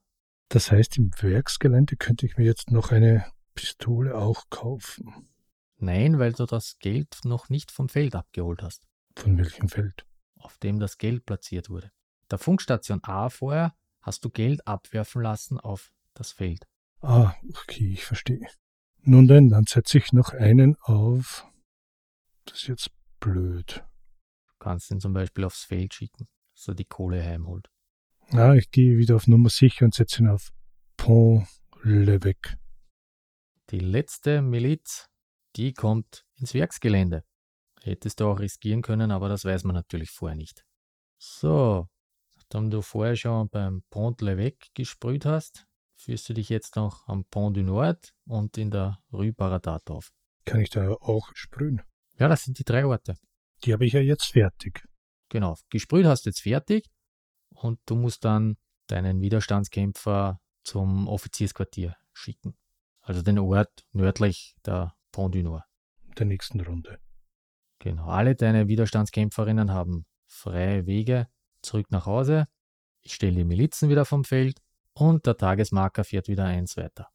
[SPEAKER 2] Das heißt, im Werksgelände könnte ich mir jetzt noch eine Pistole auch kaufen.
[SPEAKER 3] Nein, weil du das Geld noch nicht vom Feld abgeholt hast.
[SPEAKER 2] Von welchem Feld?
[SPEAKER 3] Auf dem das Geld platziert wurde. Der Funkstation A vorher hast du Geld abwerfen lassen auf das Feld.
[SPEAKER 2] Ah, okay, ich verstehe. Nun denn, dann setze ich noch einen auf. Das ist jetzt blöd.
[SPEAKER 3] Du kannst ihn zum Beispiel aufs Feld schicken, dass er die Kohle heimholt.
[SPEAKER 2] Ah, ich gehe wieder auf Nummer sicher und setze ihn auf Pont l'Evêque.
[SPEAKER 3] Die letzte Miliz die kommt ins Werksgelände. Hättest du auch riskieren können, aber das weiß man natürlich vorher nicht. So, nachdem du vorher schon beim Pont Levesque gesprüht hast, führst du dich jetzt noch am Pont du Nord und in der Rue Baradat auf.
[SPEAKER 2] Kann ich da auch sprühen?
[SPEAKER 3] Ja, das sind die drei Orte.
[SPEAKER 2] Die habe ich ja jetzt fertig.
[SPEAKER 3] Genau, gesprüht hast du jetzt fertig und du musst dann deinen Widerstandskämpfer zum Offiziersquartier schicken. Also den Ort nördlich der Pont du Nord.
[SPEAKER 2] Der nächsten Runde.
[SPEAKER 3] Genau, alle deine Widerstandskämpferinnen haben freie Wege zurück nach Hause. Ich stelle die Milizen wieder vom Feld und der Tagesmarker fährt wieder eins weiter.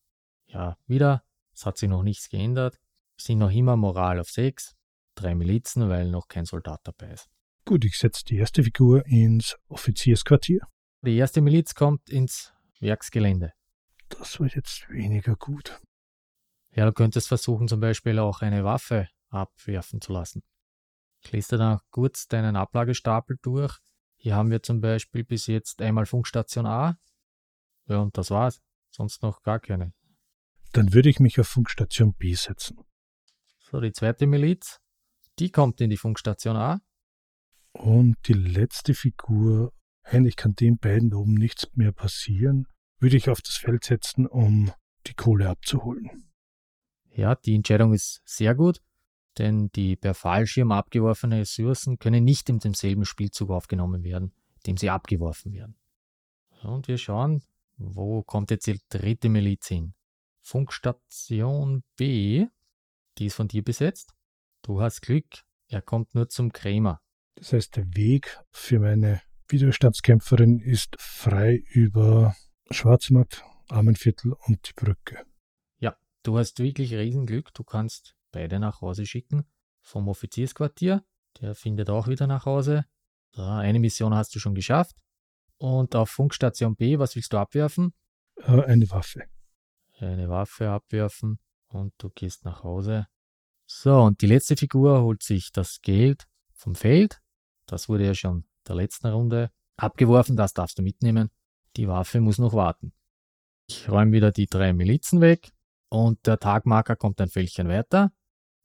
[SPEAKER 3] Ja, wieder, es hat sich noch nichts geändert. Sind noch immer Moral auf 6, drei Milizen, weil noch kein Soldat dabei ist.
[SPEAKER 2] Gut, ich setze die erste Figur ins Offiziersquartier.
[SPEAKER 3] Die erste Miliz kommt ins Werksgelände.
[SPEAKER 2] Das war jetzt weniger gut.
[SPEAKER 3] Ja, du könntest versuchen, zum Beispiel auch eine Waffe abwerfen zu lassen. Ich lese dann kurz deinen Ablagestapel durch. Hier haben wir zum Beispiel bis jetzt einmal Funkstation A. Ja, und das war's. Sonst noch gar keine.
[SPEAKER 2] Dann würde ich mich auf Funkstation B setzen.
[SPEAKER 3] So, die zweite Miliz, die kommt in die Funkstation A.
[SPEAKER 2] Und die letzte Figur, eigentlich kann den beiden oben nichts mehr passieren, würde ich auf das Feld setzen, um die Kohle abzuholen.
[SPEAKER 3] Ja, die Entscheidung ist sehr gut, denn die per Fallschirm abgeworfenen Ressourcen können nicht in demselben Spielzug aufgenommen werden, dem sie abgeworfen werden. Und wir schauen, wo kommt jetzt die dritte Miliz hin? Funkstation B, die ist von dir besetzt. Du hast Glück, er kommt nur zum Krämer.
[SPEAKER 2] Das heißt, der Weg für meine Widerstandskämpferin ist frei über Schwarzmarkt, Armenviertel und die Brücke.
[SPEAKER 3] Ja, du hast wirklich Riesenglück. Du kannst beide nach Hause schicken vom Offiziersquartier. Der findet auch wieder nach Hause. So, eine Mission hast du schon geschafft. Und auf Funkstation B, was willst du abwerfen?
[SPEAKER 2] Äh, eine Waffe.
[SPEAKER 3] Eine Waffe abwerfen und du gehst nach Hause. So, und die letzte Figur holt sich das Geld vom Feld. Das wurde ja schon der letzten Runde abgeworfen, das darfst du mitnehmen. Die Waffe muss noch warten. Ich räume wieder die drei Milizen weg und der Tagmarker kommt ein Fältchen weiter.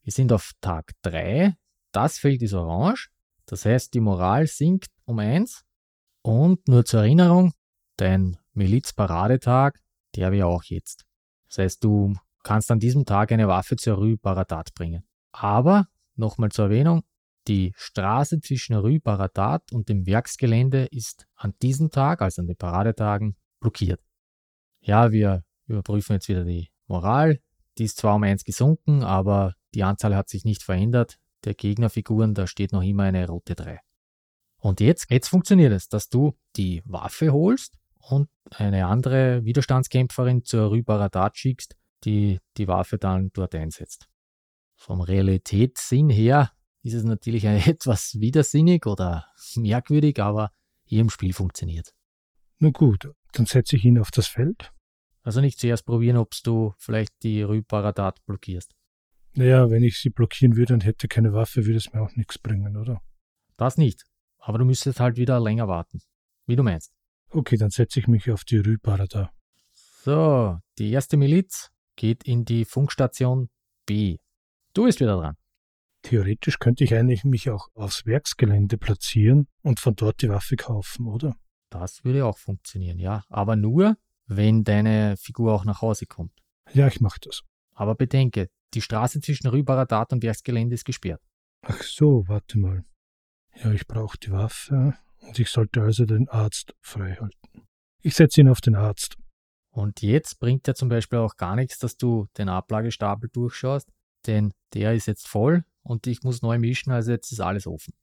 [SPEAKER 3] Wir sind auf Tag 3. Das Feld ist orange. Das heißt, die Moral sinkt um 1. Und nur zur Erinnerung, dein Milizparadetag, der wäre auch jetzt. Das heißt, du kannst an diesem Tag eine Waffe zur Rue Baradat bringen. Aber, nochmal zur Erwähnung, die Straße zwischen Rue Baradat und dem Werksgelände ist an diesem Tag, also an den Paradetagen, blockiert. Ja, wir überprüfen jetzt wieder die Moral. Die ist zwar um eins gesunken, aber die Anzahl hat sich nicht verändert. Der Gegnerfiguren, da steht noch immer eine rote 3. Und jetzt, jetzt funktioniert es, dass du die Waffe holst und eine andere Widerstandskämpferin zur Rue Baradat schickst, die die Waffe dann dort einsetzt. Vom Realitätssinn her ist es natürlich (laughs) etwas widersinnig oder merkwürdig, aber hier im Spiel funktioniert.
[SPEAKER 2] Nun gut, dann setze ich ihn auf das Feld.
[SPEAKER 3] Also nicht zuerst probieren, ob du vielleicht die Rue Baradat blockierst.
[SPEAKER 2] Naja, wenn ich sie blockieren würde und hätte keine Waffe, würde es mir auch nichts bringen, oder?
[SPEAKER 3] Das nicht. Aber du müsstest halt wieder länger warten. Wie du meinst.
[SPEAKER 2] Okay, dann setze ich mich auf die Rue Baradat.
[SPEAKER 3] So, die erste Miliz geht in die Funkstation B. Du bist wieder dran.
[SPEAKER 2] Theoretisch könnte ich eigentlich mich auch aufs Werksgelände platzieren und von dort die Waffe kaufen, oder?
[SPEAKER 3] Das würde auch funktionieren, ja. Aber nur, wenn deine Figur auch nach Hause kommt.
[SPEAKER 2] Ja, ich mache das.
[SPEAKER 3] Aber bedenke, die Straße zwischen Rübaradat und Werksgelände ist gesperrt.
[SPEAKER 2] Ach so, warte mal. Ja, ich brauche die Waffe und ich sollte also den Arzt freihalten. Ich setze ihn auf den Arzt.
[SPEAKER 3] Und jetzt bringt ja zum Beispiel auch gar nichts, dass du den Ablagestapel durchschaust, denn der ist jetzt voll und ich muss neu mischen, also jetzt ist alles offen.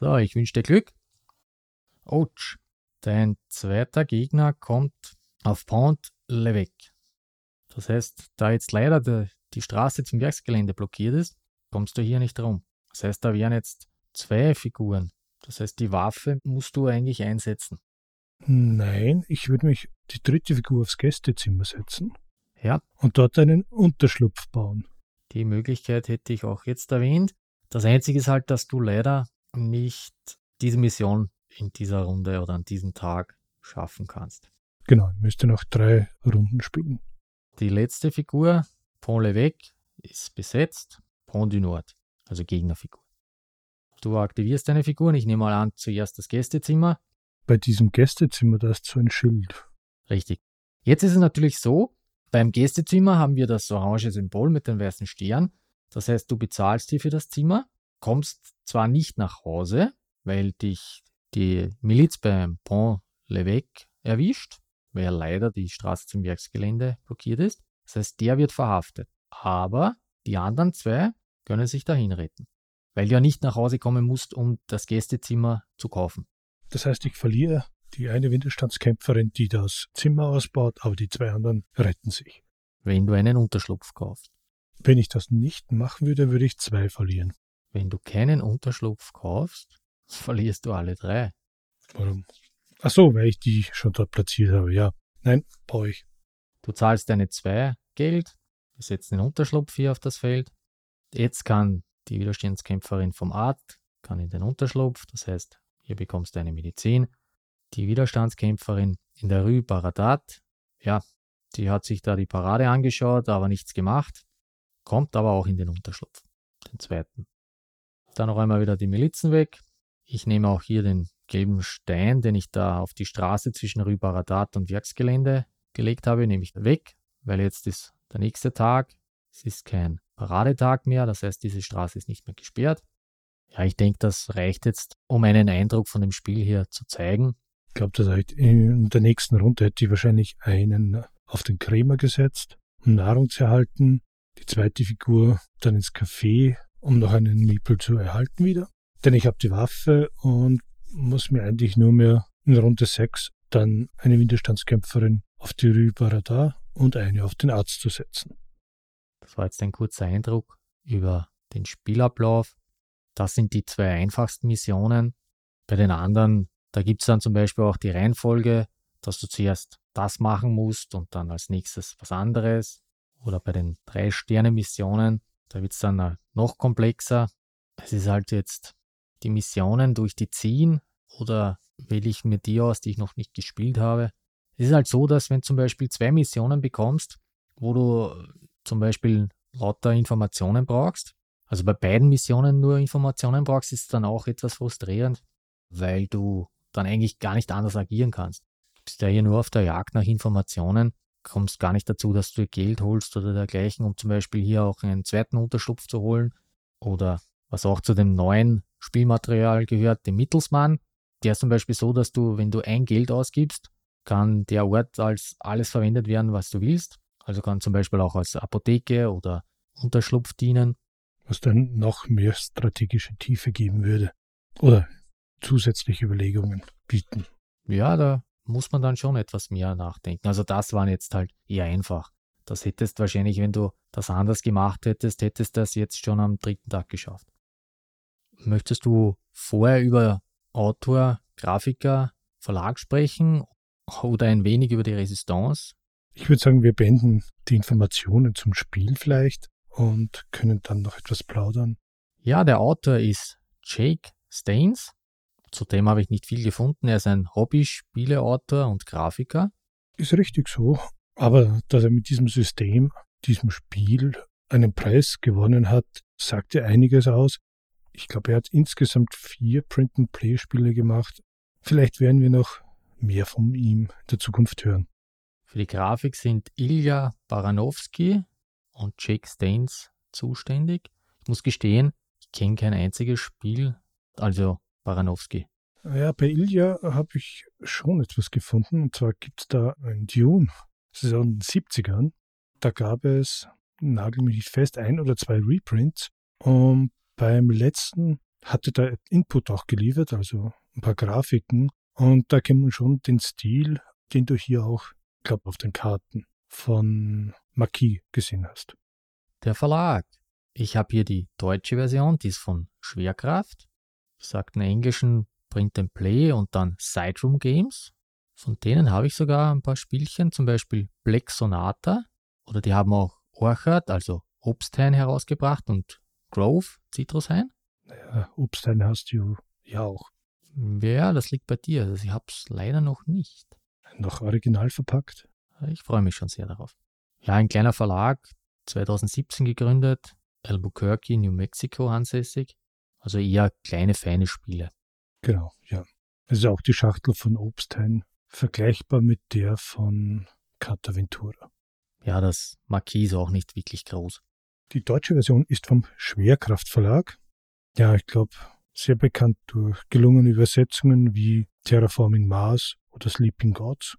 [SPEAKER 3] So, ich wünsche dir Glück. Ouch. Dein zweiter Gegner kommt auf Pont Levesque. Das heißt, da jetzt leider die, die Straße zum Werksgelände blockiert ist, kommst du hier nicht rum. Das heißt, da wären jetzt zwei Figuren. Das heißt, die Waffe musst du eigentlich einsetzen.
[SPEAKER 2] Nein, ich würde mich die dritte Figur aufs Gästezimmer setzen.
[SPEAKER 3] Ja.
[SPEAKER 2] Und dort einen Unterschlupf bauen.
[SPEAKER 3] Die Möglichkeit hätte ich auch jetzt erwähnt. Das Einzige ist halt, dass du leider nicht diese Mission in dieser Runde oder an diesem Tag schaffen kannst.
[SPEAKER 2] Genau, müsste noch drei Runden spielen.
[SPEAKER 3] Die letzte Figur, Pont l'Evêque, ist besetzt. Pont du Nord, also Gegnerfigur. Du aktivierst deine Figuren. Ich nehme mal an, zuerst das Gästezimmer.
[SPEAKER 2] Bei diesem Gästezimmer, da ist so ein Schild.
[SPEAKER 3] Richtig. Jetzt ist es natürlich so, beim Gästezimmer haben wir das orange Symbol mit den weißen Stern. Das heißt, du bezahlst hier für das Zimmer, kommst zwar nicht nach Hause, weil dich die Miliz beim Pont l'Evêque erwischt, weil leider die Straße zum Werksgelände blockiert ist. Das heißt, der wird verhaftet. Aber die anderen zwei können sich dahin retten, weil du ja nicht nach Hause kommen musst, um das Gästezimmer zu kaufen.
[SPEAKER 2] Das heißt, ich verliere die eine Widerstandskämpferin, die das Zimmer ausbaut, aber die zwei anderen retten sich.
[SPEAKER 3] Wenn du einen Unterschlupf kaufst.
[SPEAKER 2] Wenn ich das nicht machen würde, würde ich zwei verlieren.
[SPEAKER 3] Wenn du keinen Unterschlupf kaufst, verlierst du alle drei.
[SPEAKER 2] Warum? Ach so, weil ich die schon dort platziert habe, ja. Nein, brauche ich.
[SPEAKER 3] Du zahlst deine zwei Geld, wir setzen den Unterschlupf hier auf das Feld. Jetzt kann die Widerstandskämpferin vom Arzt, kann in den Unterschlupf, das heißt, hier bekommst du eine Medizin. Die Widerstandskämpferin in der Rue Baradat, ja, die hat sich da die Parade angeschaut, aber nichts gemacht, kommt aber auch in den Unterschlupf, den zweiten. Dann noch einmal wieder die Milizen weg. Ich nehme auch hier den gelben Stein, den ich da auf die Straße zwischen Rue Baradat und Werksgelände gelegt habe, nehme ich weg, weil jetzt ist der nächste Tag. Es ist kein Paradetag mehr, das heißt, diese Straße ist nicht mehr gesperrt. Ja, ich denke, das reicht jetzt, um einen Eindruck von dem Spiel hier zu zeigen.
[SPEAKER 2] Ich glaube, das heißt, in der nächsten Runde hätte ich wahrscheinlich einen auf den Krämer gesetzt, um Nahrung zu erhalten. Die zweite Figur dann ins Café, um noch einen Miepel zu erhalten wieder. Denn ich habe die Waffe und muss mir eigentlich nur mehr in Runde 6 dann eine Widerstandskämpferin auf die Rue Barada und eine auf den Arzt zu setzen.
[SPEAKER 3] Das war jetzt ein kurzer Eindruck über den Spielablauf. Das sind die zwei einfachsten Missionen. Bei den anderen, da gibt es dann zum Beispiel auch die Reihenfolge, dass du zuerst das machen musst und dann als nächstes was anderes. Oder bei den drei Sterne-Missionen, da wird es dann noch komplexer. Es ist halt jetzt die Missionen durch die ziehen oder wähle ich mir die aus, die ich noch nicht gespielt habe. Es ist halt so, dass wenn zum Beispiel zwei Missionen bekommst, wo du zum Beispiel lauter Informationen brauchst, also bei beiden Missionen nur Informationen brauchst, ist es dann auch etwas frustrierend, weil du dann eigentlich gar nicht anders agieren kannst. Du bist ja hier nur auf der Jagd nach Informationen, kommst gar nicht dazu, dass du Geld holst oder dergleichen, um zum Beispiel hier auch einen zweiten Unterschlupf zu holen. Oder was auch zu dem neuen Spielmaterial gehört, dem Mittelsmann. Der ist zum Beispiel so, dass du, wenn du ein Geld ausgibst, kann der Ort als alles verwendet werden, was du willst. Also kann zum Beispiel auch als Apotheke oder Unterschlupf dienen.
[SPEAKER 2] Was dann noch mehr strategische Tiefe geben würde. Oder zusätzliche Überlegungen bieten.
[SPEAKER 3] Ja, da muss man dann schon etwas mehr nachdenken. Also das war jetzt halt eher einfach. Das hättest wahrscheinlich, wenn du das anders gemacht hättest, hättest das jetzt schon am dritten Tag geschafft. Möchtest du vorher über Autor, Grafiker, Verlag sprechen oder ein wenig über die Resistance?
[SPEAKER 2] Ich würde sagen, wir beenden die Informationen zum Spiel vielleicht und können dann noch etwas plaudern.
[SPEAKER 3] Ja, der Autor ist Jake Staines. Zudem habe ich nicht viel gefunden. Er ist ein Hobby-Spieleautor und Grafiker.
[SPEAKER 2] Ist richtig so. Aber dass er mit diesem System, diesem Spiel einen Preis gewonnen hat, sagt ja einiges aus. Ich glaube, er hat insgesamt vier Print-and-Play-Spiele gemacht. Vielleicht werden wir noch mehr von ihm in der Zukunft hören.
[SPEAKER 3] Für die Grafik sind Ilja Baranowski und Jake Staines zuständig. Ich muss gestehen, ich kenne kein einziges Spiel, also Baranowski.
[SPEAKER 2] Ja, bei Ilja habe ich schon etwas gefunden. Und zwar gibt es da ein Dune, das ist aus den 70ern. Da gab es, nagel mich nicht fest, ein oder zwei Reprints. Und beim letzten hatte da Input auch geliefert, also ein paar Grafiken. Und da kennt man schon den Stil, den du hier auch, glaube auf den Karten von Marquis gesehen hast.
[SPEAKER 3] Der Verlag. Ich habe hier die deutsche Version, die ist von Schwerkraft. Sagt einen englischen Print and Play und dann Sideroom Games. Von denen habe ich sogar ein paar Spielchen, zum Beispiel Black Sonata. Oder die haben auch Orchard, also Obsthain herausgebracht und Grove, Zitrushain?
[SPEAKER 2] Naja, Obsthain hast du ja auch.
[SPEAKER 3] Ja, das liegt bei dir. Also ich habe es leider noch nicht.
[SPEAKER 2] Noch original verpackt?
[SPEAKER 3] Ich freue mich schon sehr darauf. Ja, ein kleiner Verlag, 2017 gegründet, Albuquerque, New Mexico ansässig. Also eher kleine, feine Spiele.
[SPEAKER 2] Genau, ja. Ist auch die Schachtel von Obstheim vergleichbar mit der von Cataventura.
[SPEAKER 3] Ja, das Marquis ist auch nicht wirklich groß.
[SPEAKER 2] Die deutsche Version ist vom Schwerkraft Verlag. Ja, ich glaube, sehr bekannt durch gelungene Übersetzungen wie Terraforming Mars oder Sleeping Gods.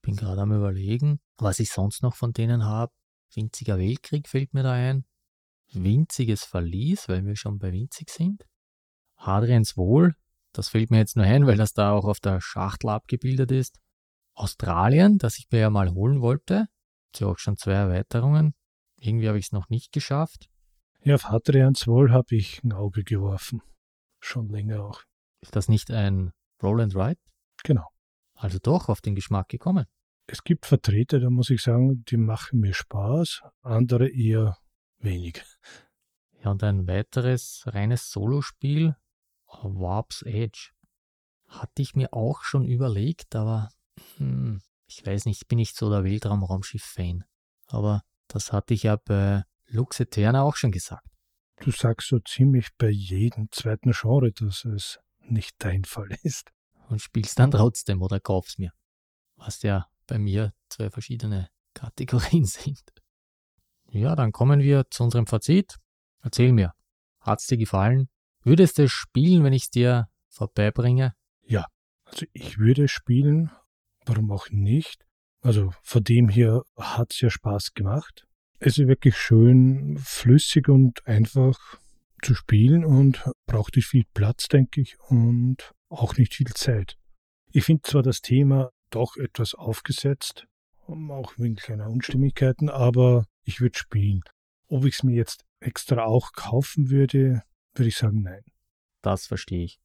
[SPEAKER 3] Bin gerade am überlegen, was ich sonst noch von denen habe. Winziger Weltkrieg fällt mir da ein. Winziges Verlies, weil wir schon bei winzig sind. Hadrians Wohl, das fällt mir jetzt nur ein, weil das da auch auf der Schachtel abgebildet ist. Australien, das ich mir ja mal holen wollte. Ist ja auch schon zwei Erweiterungen. Irgendwie habe ich es noch nicht geschafft.
[SPEAKER 2] Ja, auf Hadrians Wohl habe ich ein Auge geworfen. Schon länger auch.
[SPEAKER 3] Ist das nicht ein Roland Wright?
[SPEAKER 2] Genau.
[SPEAKER 3] Also doch auf den Geschmack gekommen.
[SPEAKER 2] Es gibt Vertreter, da muss ich sagen, die machen mir Spaß, andere eher wenig.
[SPEAKER 3] Ja, und ein weiteres reines Solospiel, Warp's Edge. Hatte ich mir auch schon überlegt, aber hm, ich weiß nicht, ich bin nicht so der Weltraum-Raumschiff-Fan. Aber das hatte ich ja bei Lux Eterna auch schon gesagt.
[SPEAKER 2] Du sagst so ziemlich bei jedem zweiten Genre, dass es nicht dein Fall (laughs) ist.
[SPEAKER 3] Und spielst dann trotzdem oder kaufst mir. Was ja bei mir zwei verschiedene Kategorien (laughs) sind. Ja, dann kommen wir zu unserem Fazit. Erzähl mir, hat's dir gefallen? Würdest du spielen, wenn ich es dir vorbeibringe?
[SPEAKER 2] Ja, also ich würde spielen, warum auch nicht? Also von dem her hat's ja Spaß gemacht. Es ist wirklich schön flüssig und einfach zu spielen und braucht nicht viel Platz, denke ich, und auch nicht viel Zeit. Ich finde zwar das Thema doch etwas aufgesetzt, auch wegen kleiner Unstimmigkeiten, aber ich würde spielen. Ob ich es mir jetzt extra auch kaufen würde, würde ich sagen, nein.
[SPEAKER 3] Das verstehe ich.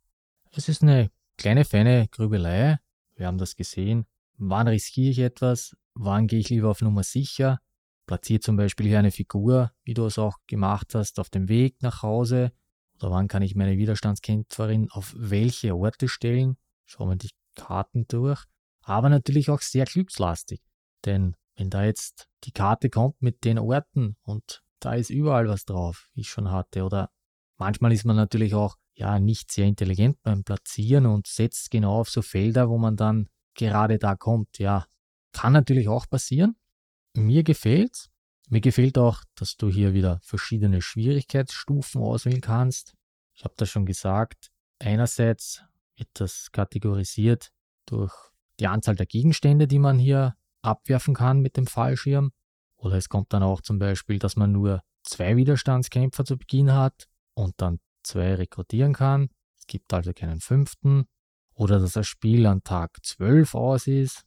[SPEAKER 3] Es ist eine kleine, feine Grübelei. Wir haben das gesehen. Wann riskiere ich etwas? Wann gehe ich lieber auf Nummer sicher? Platziere zum Beispiel hier eine Figur, wie du es auch gemacht hast, auf dem Weg nach Hause. Oder wann kann ich meine Widerstandskämpferin auf welche Orte stellen? Schauen wir die Karten durch. Aber natürlich auch sehr glückslastig. Denn wenn da jetzt die Karte kommt mit den Orten und da ist überall was drauf, wie ich schon hatte, oder manchmal ist man natürlich auch ja nicht sehr intelligent beim Platzieren und setzt genau auf so Felder, wo man dann gerade da kommt. Ja, kann natürlich auch passieren. Mir gefällt's. Mir gefällt auch, dass du hier wieder verschiedene Schwierigkeitsstufen auswählen kannst. Ich habe das schon gesagt. Einerseits wird das kategorisiert durch die Anzahl der Gegenstände, die man hier abwerfen kann mit dem Fallschirm. Oder es kommt dann auch zum Beispiel, dass man nur zwei Widerstandskämpfer zu Beginn hat und dann zwei rekrutieren kann. Es gibt also keinen fünften. Oder dass das Spiel an Tag 12 aus ist.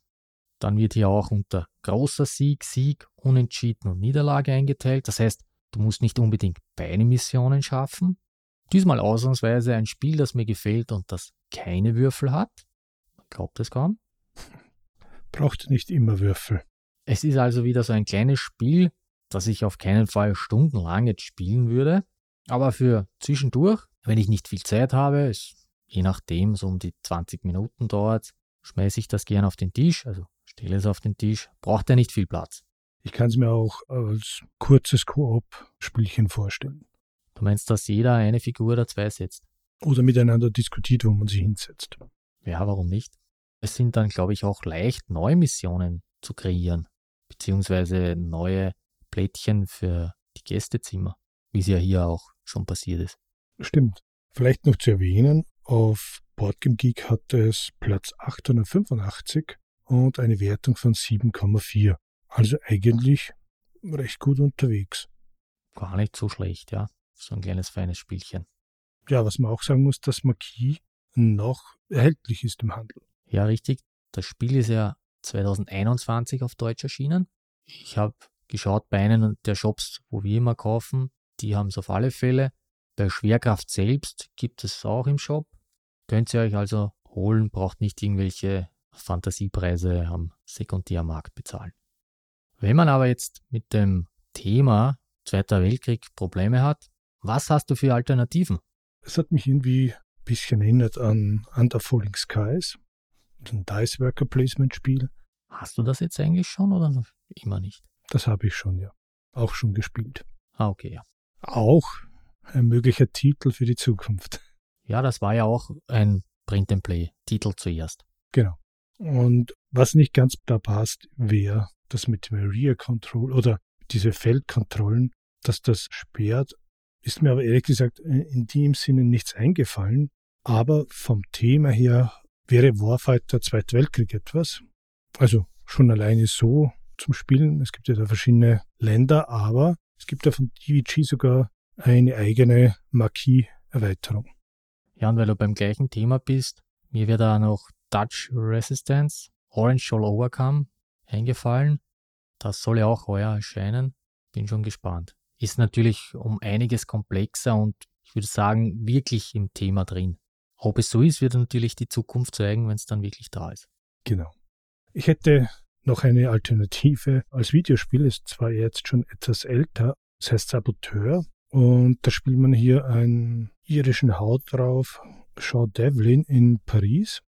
[SPEAKER 3] Dann wird hier auch unter großer Sieg, Sieg, Unentschieden und Niederlage eingeteilt. Das heißt, du musst nicht unbedingt beide Missionen schaffen. Diesmal ausnahmsweise ein Spiel, das mir gefällt und das keine Würfel hat. Man glaubt es kaum. (laughs)
[SPEAKER 2] Braucht nicht immer Würfel.
[SPEAKER 3] Es ist also wieder so ein kleines Spiel, das ich auf keinen Fall stundenlang jetzt spielen würde. Aber für zwischendurch, wenn ich nicht viel Zeit habe, es, je nachdem so um die 20 Minuten dauert, schmeiße ich das gern auf den Tisch, also stelle es auf den Tisch, braucht er nicht viel Platz.
[SPEAKER 2] Ich kann es mir auch als kurzes Koop-Spielchen vorstellen.
[SPEAKER 3] Du meinst, dass jeder eine Figur oder zwei setzt?
[SPEAKER 2] Oder miteinander diskutiert, wo man sie hinsetzt.
[SPEAKER 3] Ja, warum nicht? Es sind dann, glaube ich, auch leicht neue Missionen zu kreieren, beziehungsweise neue Plättchen für die Gästezimmer, wie es ja hier auch schon passiert ist.
[SPEAKER 2] Stimmt. Vielleicht noch zu erwähnen, auf Boardgame Geek hat es Platz 885 und eine Wertung von 7,4. Also eigentlich recht gut unterwegs.
[SPEAKER 3] Gar nicht so schlecht, ja. So ein kleines feines Spielchen.
[SPEAKER 2] Ja, was man auch sagen muss, dass Marquis noch erhältlich ist im Handel.
[SPEAKER 3] Ja, richtig. Das Spiel ist ja 2021 auf Deutsch erschienen. Ich habe geschaut bei einem der Shops, wo wir immer kaufen. Die haben es auf alle Fälle. Bei Schwerkraft selbst gibt es auch im Shop. Könnt ihr euch also holen, braucht nicht irgendwelche Fantasiepreise am Sekundärmarkt bezahlen. Wenn man aber jetzt mit dem Thema Zweiter Weltkrieg Probleme hat, was hast du für Alternativen?
[SPEAKER 2] Es hat mich irgendwie ein bisschen erinnert an Under Falling Skies, ein Dice Worker Placement Spiel.
[SPEAKER 3] Hast du das jetzt eigentlich schon oder noch immer nicht?
[SPEAKER 2] Das habe ich schon, ja. Auch schon gespielt.
[SPEAKER 3] Ah, okay, ja.
[SPEAKER 2] Auch ein möglicher Titel für die Zukunft.
[SPEAKER 3] Ja, das war ja auch ein Print-and-Play-Titel zuerst.
[SPEAKER 2] Genau. Und was nicht ganz da passt, wäre das mit Rear Control oder diese Feldkontrollen, dass das sperrt, ist mir aber ehrlich gesagt in dem Sinne nichts eingefallen. Aber vom Thema her wäre Warfighter Zweiter Weltkrieg etwas. Also schon alleine so zum Spielen. Es gibt ja da verschiedene Länder, aber es gibt ja von DVG sogar eine eigene Marquis-Erweiterung.
[SPEAKER 3] Ja, und weil du beim gleichen Thema bist, mir wäre da noch Dutch Resistance, Orange Shall Overcome eingefallen. Das soll ja auch heuer erscheinen. Bin schon gespannt. Ist natürlich um einiges komplexer und ich würde sagen, wirklich im Thema drin. Ob es so ist, wird natürlich die Zukunft zeigen, wenn es dann wirklich da ist.
[SPEAKER 2] Genau. Ich hätte noch eine Alternative als Videospiel, ist zwar jetzt schon etwas älter, das heißt Saboteur. Und da spielt man hier einen irischen Haut drauf, Sean Devlin in Paris.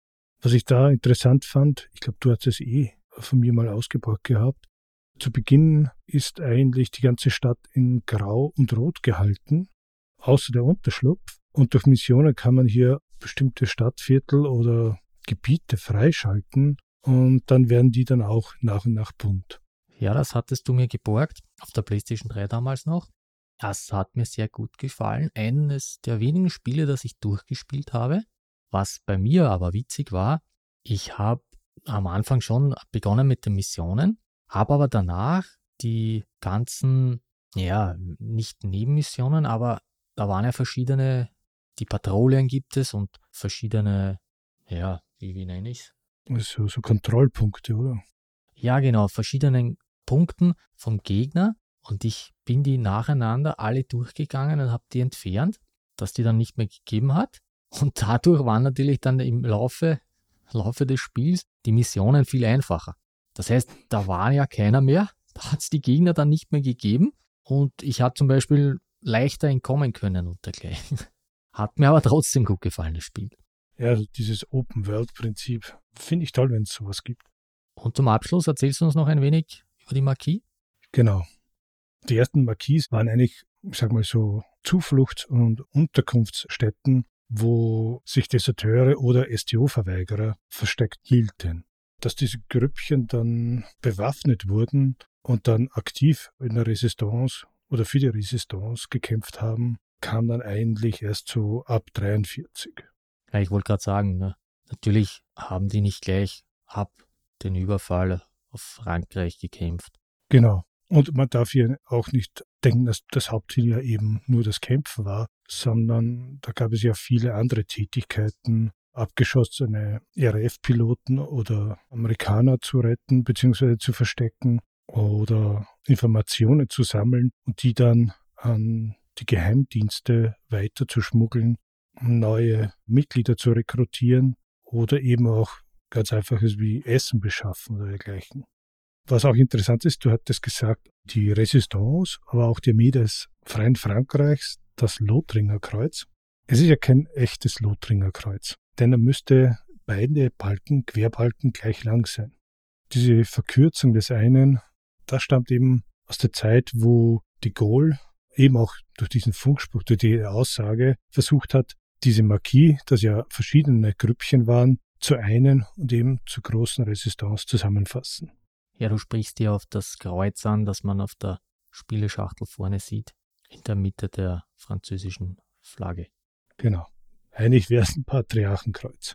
[SPEAKER 2] Was ich da interessant fand, ich glaube, du hast es eh von mir mal ausgebracht gehabt. Zu Beginn ist eigentlich die ganze Stadt in Grau und Rot gehalten, außer der Unterschlupf. Und durch Missionen kann man hier bestimmte Stadtviertel oder Gebiete freischalten und dann werden die dann auch nach und nach bunt.
[SPEAKER 3] Ja, das hattest du mir geborgt, auf der PlayStation 3 damals noch. Das hat mir sehr gut gefallen. Eines der wenigen Spiele, das ich durchgespielt habe. Was bei mir aber witzig war, ich habe am Anfang schon begonnen mit den Missionen, habe aber danach die ganzen, ja, nicht Nebenmissionen, aber da waren ja verschiedene, die Patrouillen gibt es und verschiedene, ja, wie, wie nenne ich
[SPEAKER 2] es? So, so Kontrollpunkte, oder?
[SPEAKER 3] Ja, genau, verschiedenen Punkten vom Gegner und ich bin die nacheinander alle durchgegangen und habe die entfernt, dass die dann nicht mehr gegeben hat. Und dadurch waren natürlich dann im Laufe, Laufe des Spiels die Missionen viel einfacher. Das heißt, da war ja keiner mehr, da hat es die Gegner dann nicht mehr gegeben und ich habe zum Beispiel leichter entkommen können und dergleichen. (laughs) Hat mir aber trotzdem gut gefallen, das Spiel.
[SPEAKER 2] Ja, also dieses Open-World-Prinzip finde ich toll, wenn es sowas gibt.
[SPEAKER 3] Und zum Abschluss erzählst du uns noch ein wenig über die Marquis?
[SPEAKER 2] Genau. Die ersten Marquis waren eigentlich, ich sag mal so, Zufluchts- und Unterkunftsstätten, wo sich Deserteure oder STO-Verweigerer versteckt hielten. Dass diese Grüppchen dann bewaffnet wurden und dann aktiv in der Resistance oder für die Resistance gekämpft haben, kam dann eigentlich erst so ab 43.
[SPEAKER 3] Ja, ich wollte gerade sagen, ne? natürlich haben die nicht gleich ab den Überfall auf Frankreich gekämpft.
[SPEAKER 2] Genau. Und man darf hier auch nicht denken, dass das Hauptziel ja eben nur das Kämpfen war, sondern da gab es ja viele andere Tätigkeiten, abgeschossene RAF-Piloten oder Amerikaner zu retten bzw. zu verstecken oder Informationen zu sammeln und die dann an die Geheimdienste weiter zu schmuggeln, neue Mitglieder zu rekrutieren oder eben auch ganz einfaches wie Essen beschaffen oder dergleichen. Was auch interessant ist, du hattest gesagt, die Resistance, aber auch die Armee des Freien Frankreichs, das Lothringer Kreuz. Es ist ja kein echtes Lothringer Kreuz, denn er müsste beide Balken, Querbalken gleich lang sein. Diese Verkürzung des einen, das stammt eben aus der Zeit, wo de Gaulle eben auch durch diesen Funkspruch, durch die Aussage versucht hat, diese Marquis, das ja verschiedene Grüppchen waren, zu einen und eben zur großen Resistance zusammenfassen.
[SPEAKER 3] Ja, du sprichst hier auf das Kreuz an, das man auf der Spieleschachtel vorne sieht, in der Mitte der französischen Flagge.
[SPEAKER 2] Genau. Eigentlich wäre es ein Patriarchenkreuz.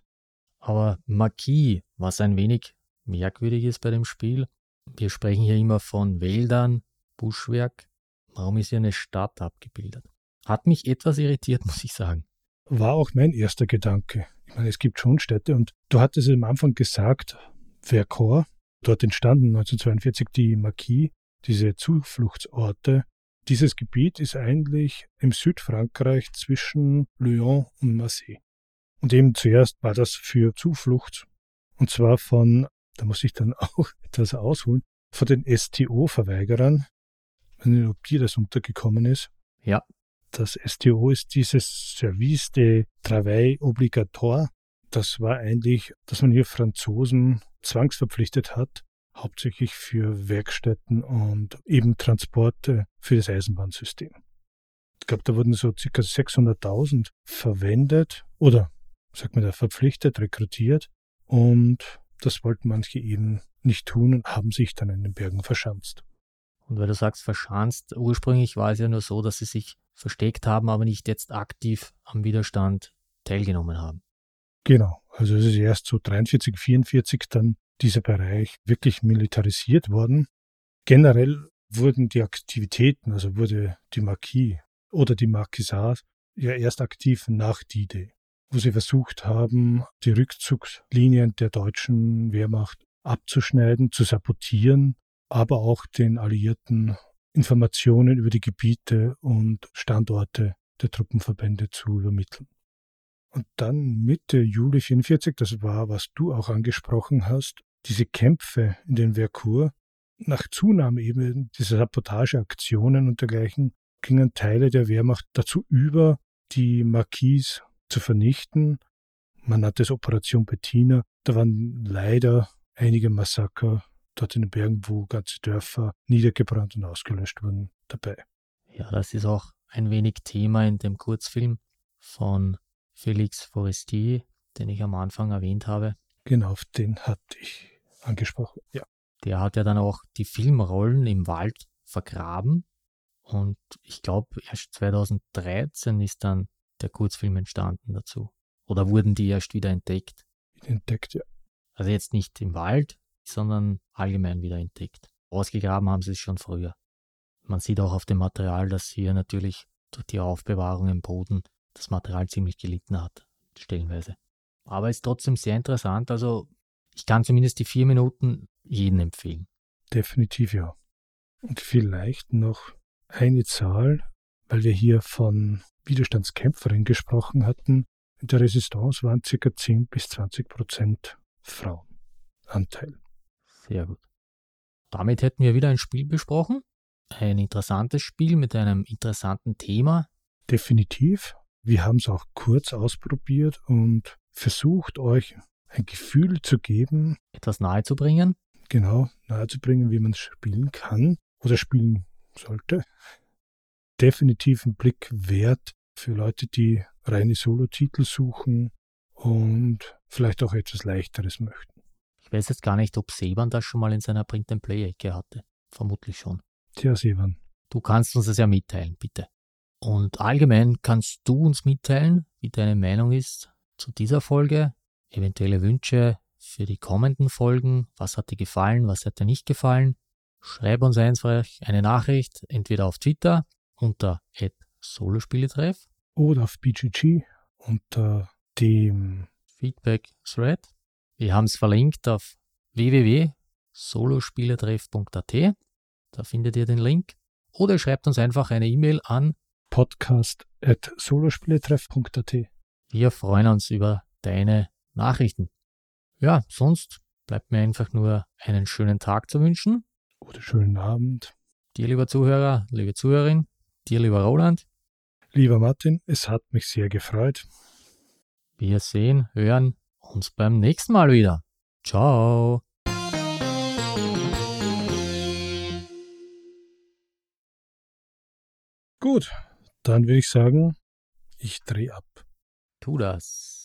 [SPEAKER 3] Aber Marquis, was ein wenig merkwürdig ist bei dem Spiel, wir sprechen hier immer von Wäldern, Buschwerk. Warum ist hier eine Stadt abgebildet? Hat mich etwas irritiert, (laughs) muss ich sagen.
[SPEAKER 2] War auch mein erster Gedanke. Ich meine, es gibt schon Städte und du hattest am Anfang gesagt, Vercors, Dort entstanden 1942 die Marquis, diese Zufluchtsorte. Dieses Gebiet ist eigentlich im Südfrankreich zwischen Lyon und Marseille. Und eben zuerst war das für Zuflucht. Und zwar von, da muss ich dann (laughs) auch etwas ausholen, von den STO-Verweigerern. Ich weiß nicht, ob dir das untergekommen ist.
[SPEAKER 3] Ja.
[SPEAKER 2] Das STO ist dieses Service de Travail Obligatoire. Das war eigentlich, dass man hier Franzosen zwangsverpflichtet hat, hauptsächlich für Werkstätten und eben Transporte für das Eisenbahnsystem. Ich glaube, da wurden so circa 600.000 verwendet oder, sagt man da, verpflichtet, rekrutiert und das wollten manche eben nicht tun und haben sich dann in den Bergen verschanzt.
[SPEAKER 3] Und weil du sagst verschanzt, ursprünglich war es ja nur so, dass sie sich versteckt haben, aber nicht jetzt aktiv am Widerstand teilgenommen haben.
[SPEAKER 2] Genau, also es ist erst so 43, 44 dann dieser Bereich wirklich militarisiert worden. Generell wurden die Aktivitäten, also wurde die Marquis oder die Marquisat ja erst aktiv nach D-Day, wo sie versucht haben, die Rückzugslinien der deutschen Wehrmacht abzuschneiden, zu sabotieren, aber auch den Alliierten Informationen über die Gebiete und Standorte der Truppenverbände zu übermitteln. Und dann Mitte Juli 44, das war, was du auch angesprochen hast, diese Kämpfe in den Vercors, nach Zunahme eben dieser Sabotageaktionen und dergleichen, gingen Teile der Wehrmacht dazu über, die Marquise zu vernichten. Man nannte es Operation Bettina. Da waren leider einige Massaker dort in den Bergen, wo ganze Dörfer niedergebrannt und ausgelöscht wurden, dabei.
[SPEAKER 3] Ja, das ist auch ein wenig Thema in dem Kurzfilm von Felix Forestier, den ich am Anfang erwähnt habe.
[SPEAKER 2] Genau, auf den hatte ich angesprochen, ja.
[SPEAKER 3] Der hat ja dann auch die Filmrollen im Wald vergraben und ich glaube, erst 2013 ist dann der Kurzfilm entstanden dazu. Oder wurden die erst wieder entdeckt?
[SPEAKER 2] Entdeckt, ja.
[SPEAKER 3] Also jetzt nicht im Wald, sondern allgemein wieder entdeckt. Ausgegraben haben sie es schon früher. Man sieht auch auf dem Material, dass hier natürlich durch die Aufbewahrung im Boden das Material ziemlich gelitten hat, stellenweise. Aber ist trotzdem sehr interessant. Also ich kann zumindest die vier Minuten jeden empfehlen.
[SPEAKER 2] Definitiv ja. Und vielleicht noch eine Zahl, weil wir hier von Widerstandskämpferinnen gesprochen hatten. In der Resistance waren ca. 10 bis 20 Prozent Frauenanteil.
[SPEAKER 3] Sehr gut. Damit hätten wir wieder ein Spiel besprochen. Ein interessantes Spiel mit einem interessanten Thema.
[SPEAKER 2] Definitiv. Wir haben es auch kurz ausprobiert und versucht, euch ein Gefühl zu geben.
[SPEAKER 3] Etwas nahezubringen.
[SPEAKER 2] Genau, nahezubringen, wie man es spielen kann oder spielen sollte. Definitiv ein Blick wert für Leute, die reine Solo-Titel suchen und vielleicht auch etwas leichteres möchten.
[SPEAKER 3] Ich weiß jetzt gar nicht, ob Seban das schon mal in seiner Print-and-Play-Ecke hatte. Vermutlich schon.
[SPEAKER 2] Tja, Seban.
[SPEAKER 3] Du kannst uns das ja mitteilen, bitte. Und allgemein kannst du uns mitteilen, wie deine Meinung ist zu dieser Folge, eventuelle Wünsche für die kommenden Folgen, was hat dir gefallen, was hat dir nicht gefallen. Schreib uns einfach eine Nachricht, entweder auf Twitter unter Solospieletreff
[SPEAKER 2] oder auf BGG unter dem
[SPEAKER 3] Feedback Thread. Wir haben es verlinkt auf www.solospieletreff.at. Da findet ihr den Link. Oder schreibt uns einfach eine E-Mail an
[SPEAKER 2] podcast.solospieletreff.at.
[SPEAKER 3] Wir freuen uns über deine Nachrichten. Ja, sonst bleibt mir einfach nur einen schönen Tag zu wünschen.
[SPEAKER 2] Oder schönen Abend.
[SPEAKER 3] Dir, lieber Zuhörer, liebe Zuhörerin, dir, lieber Roland.
[SPEAKER 2] Lieber Martin, es hat mich sehr gefreut.
[SPEAKER 3] Wir sehen, hören uns beim nächsten Mal wieder. Ciao.
[SPEAKER 2] Gut, dann würde ich sagen, ich drehe ab.
[SPEAKER 3] Tu das.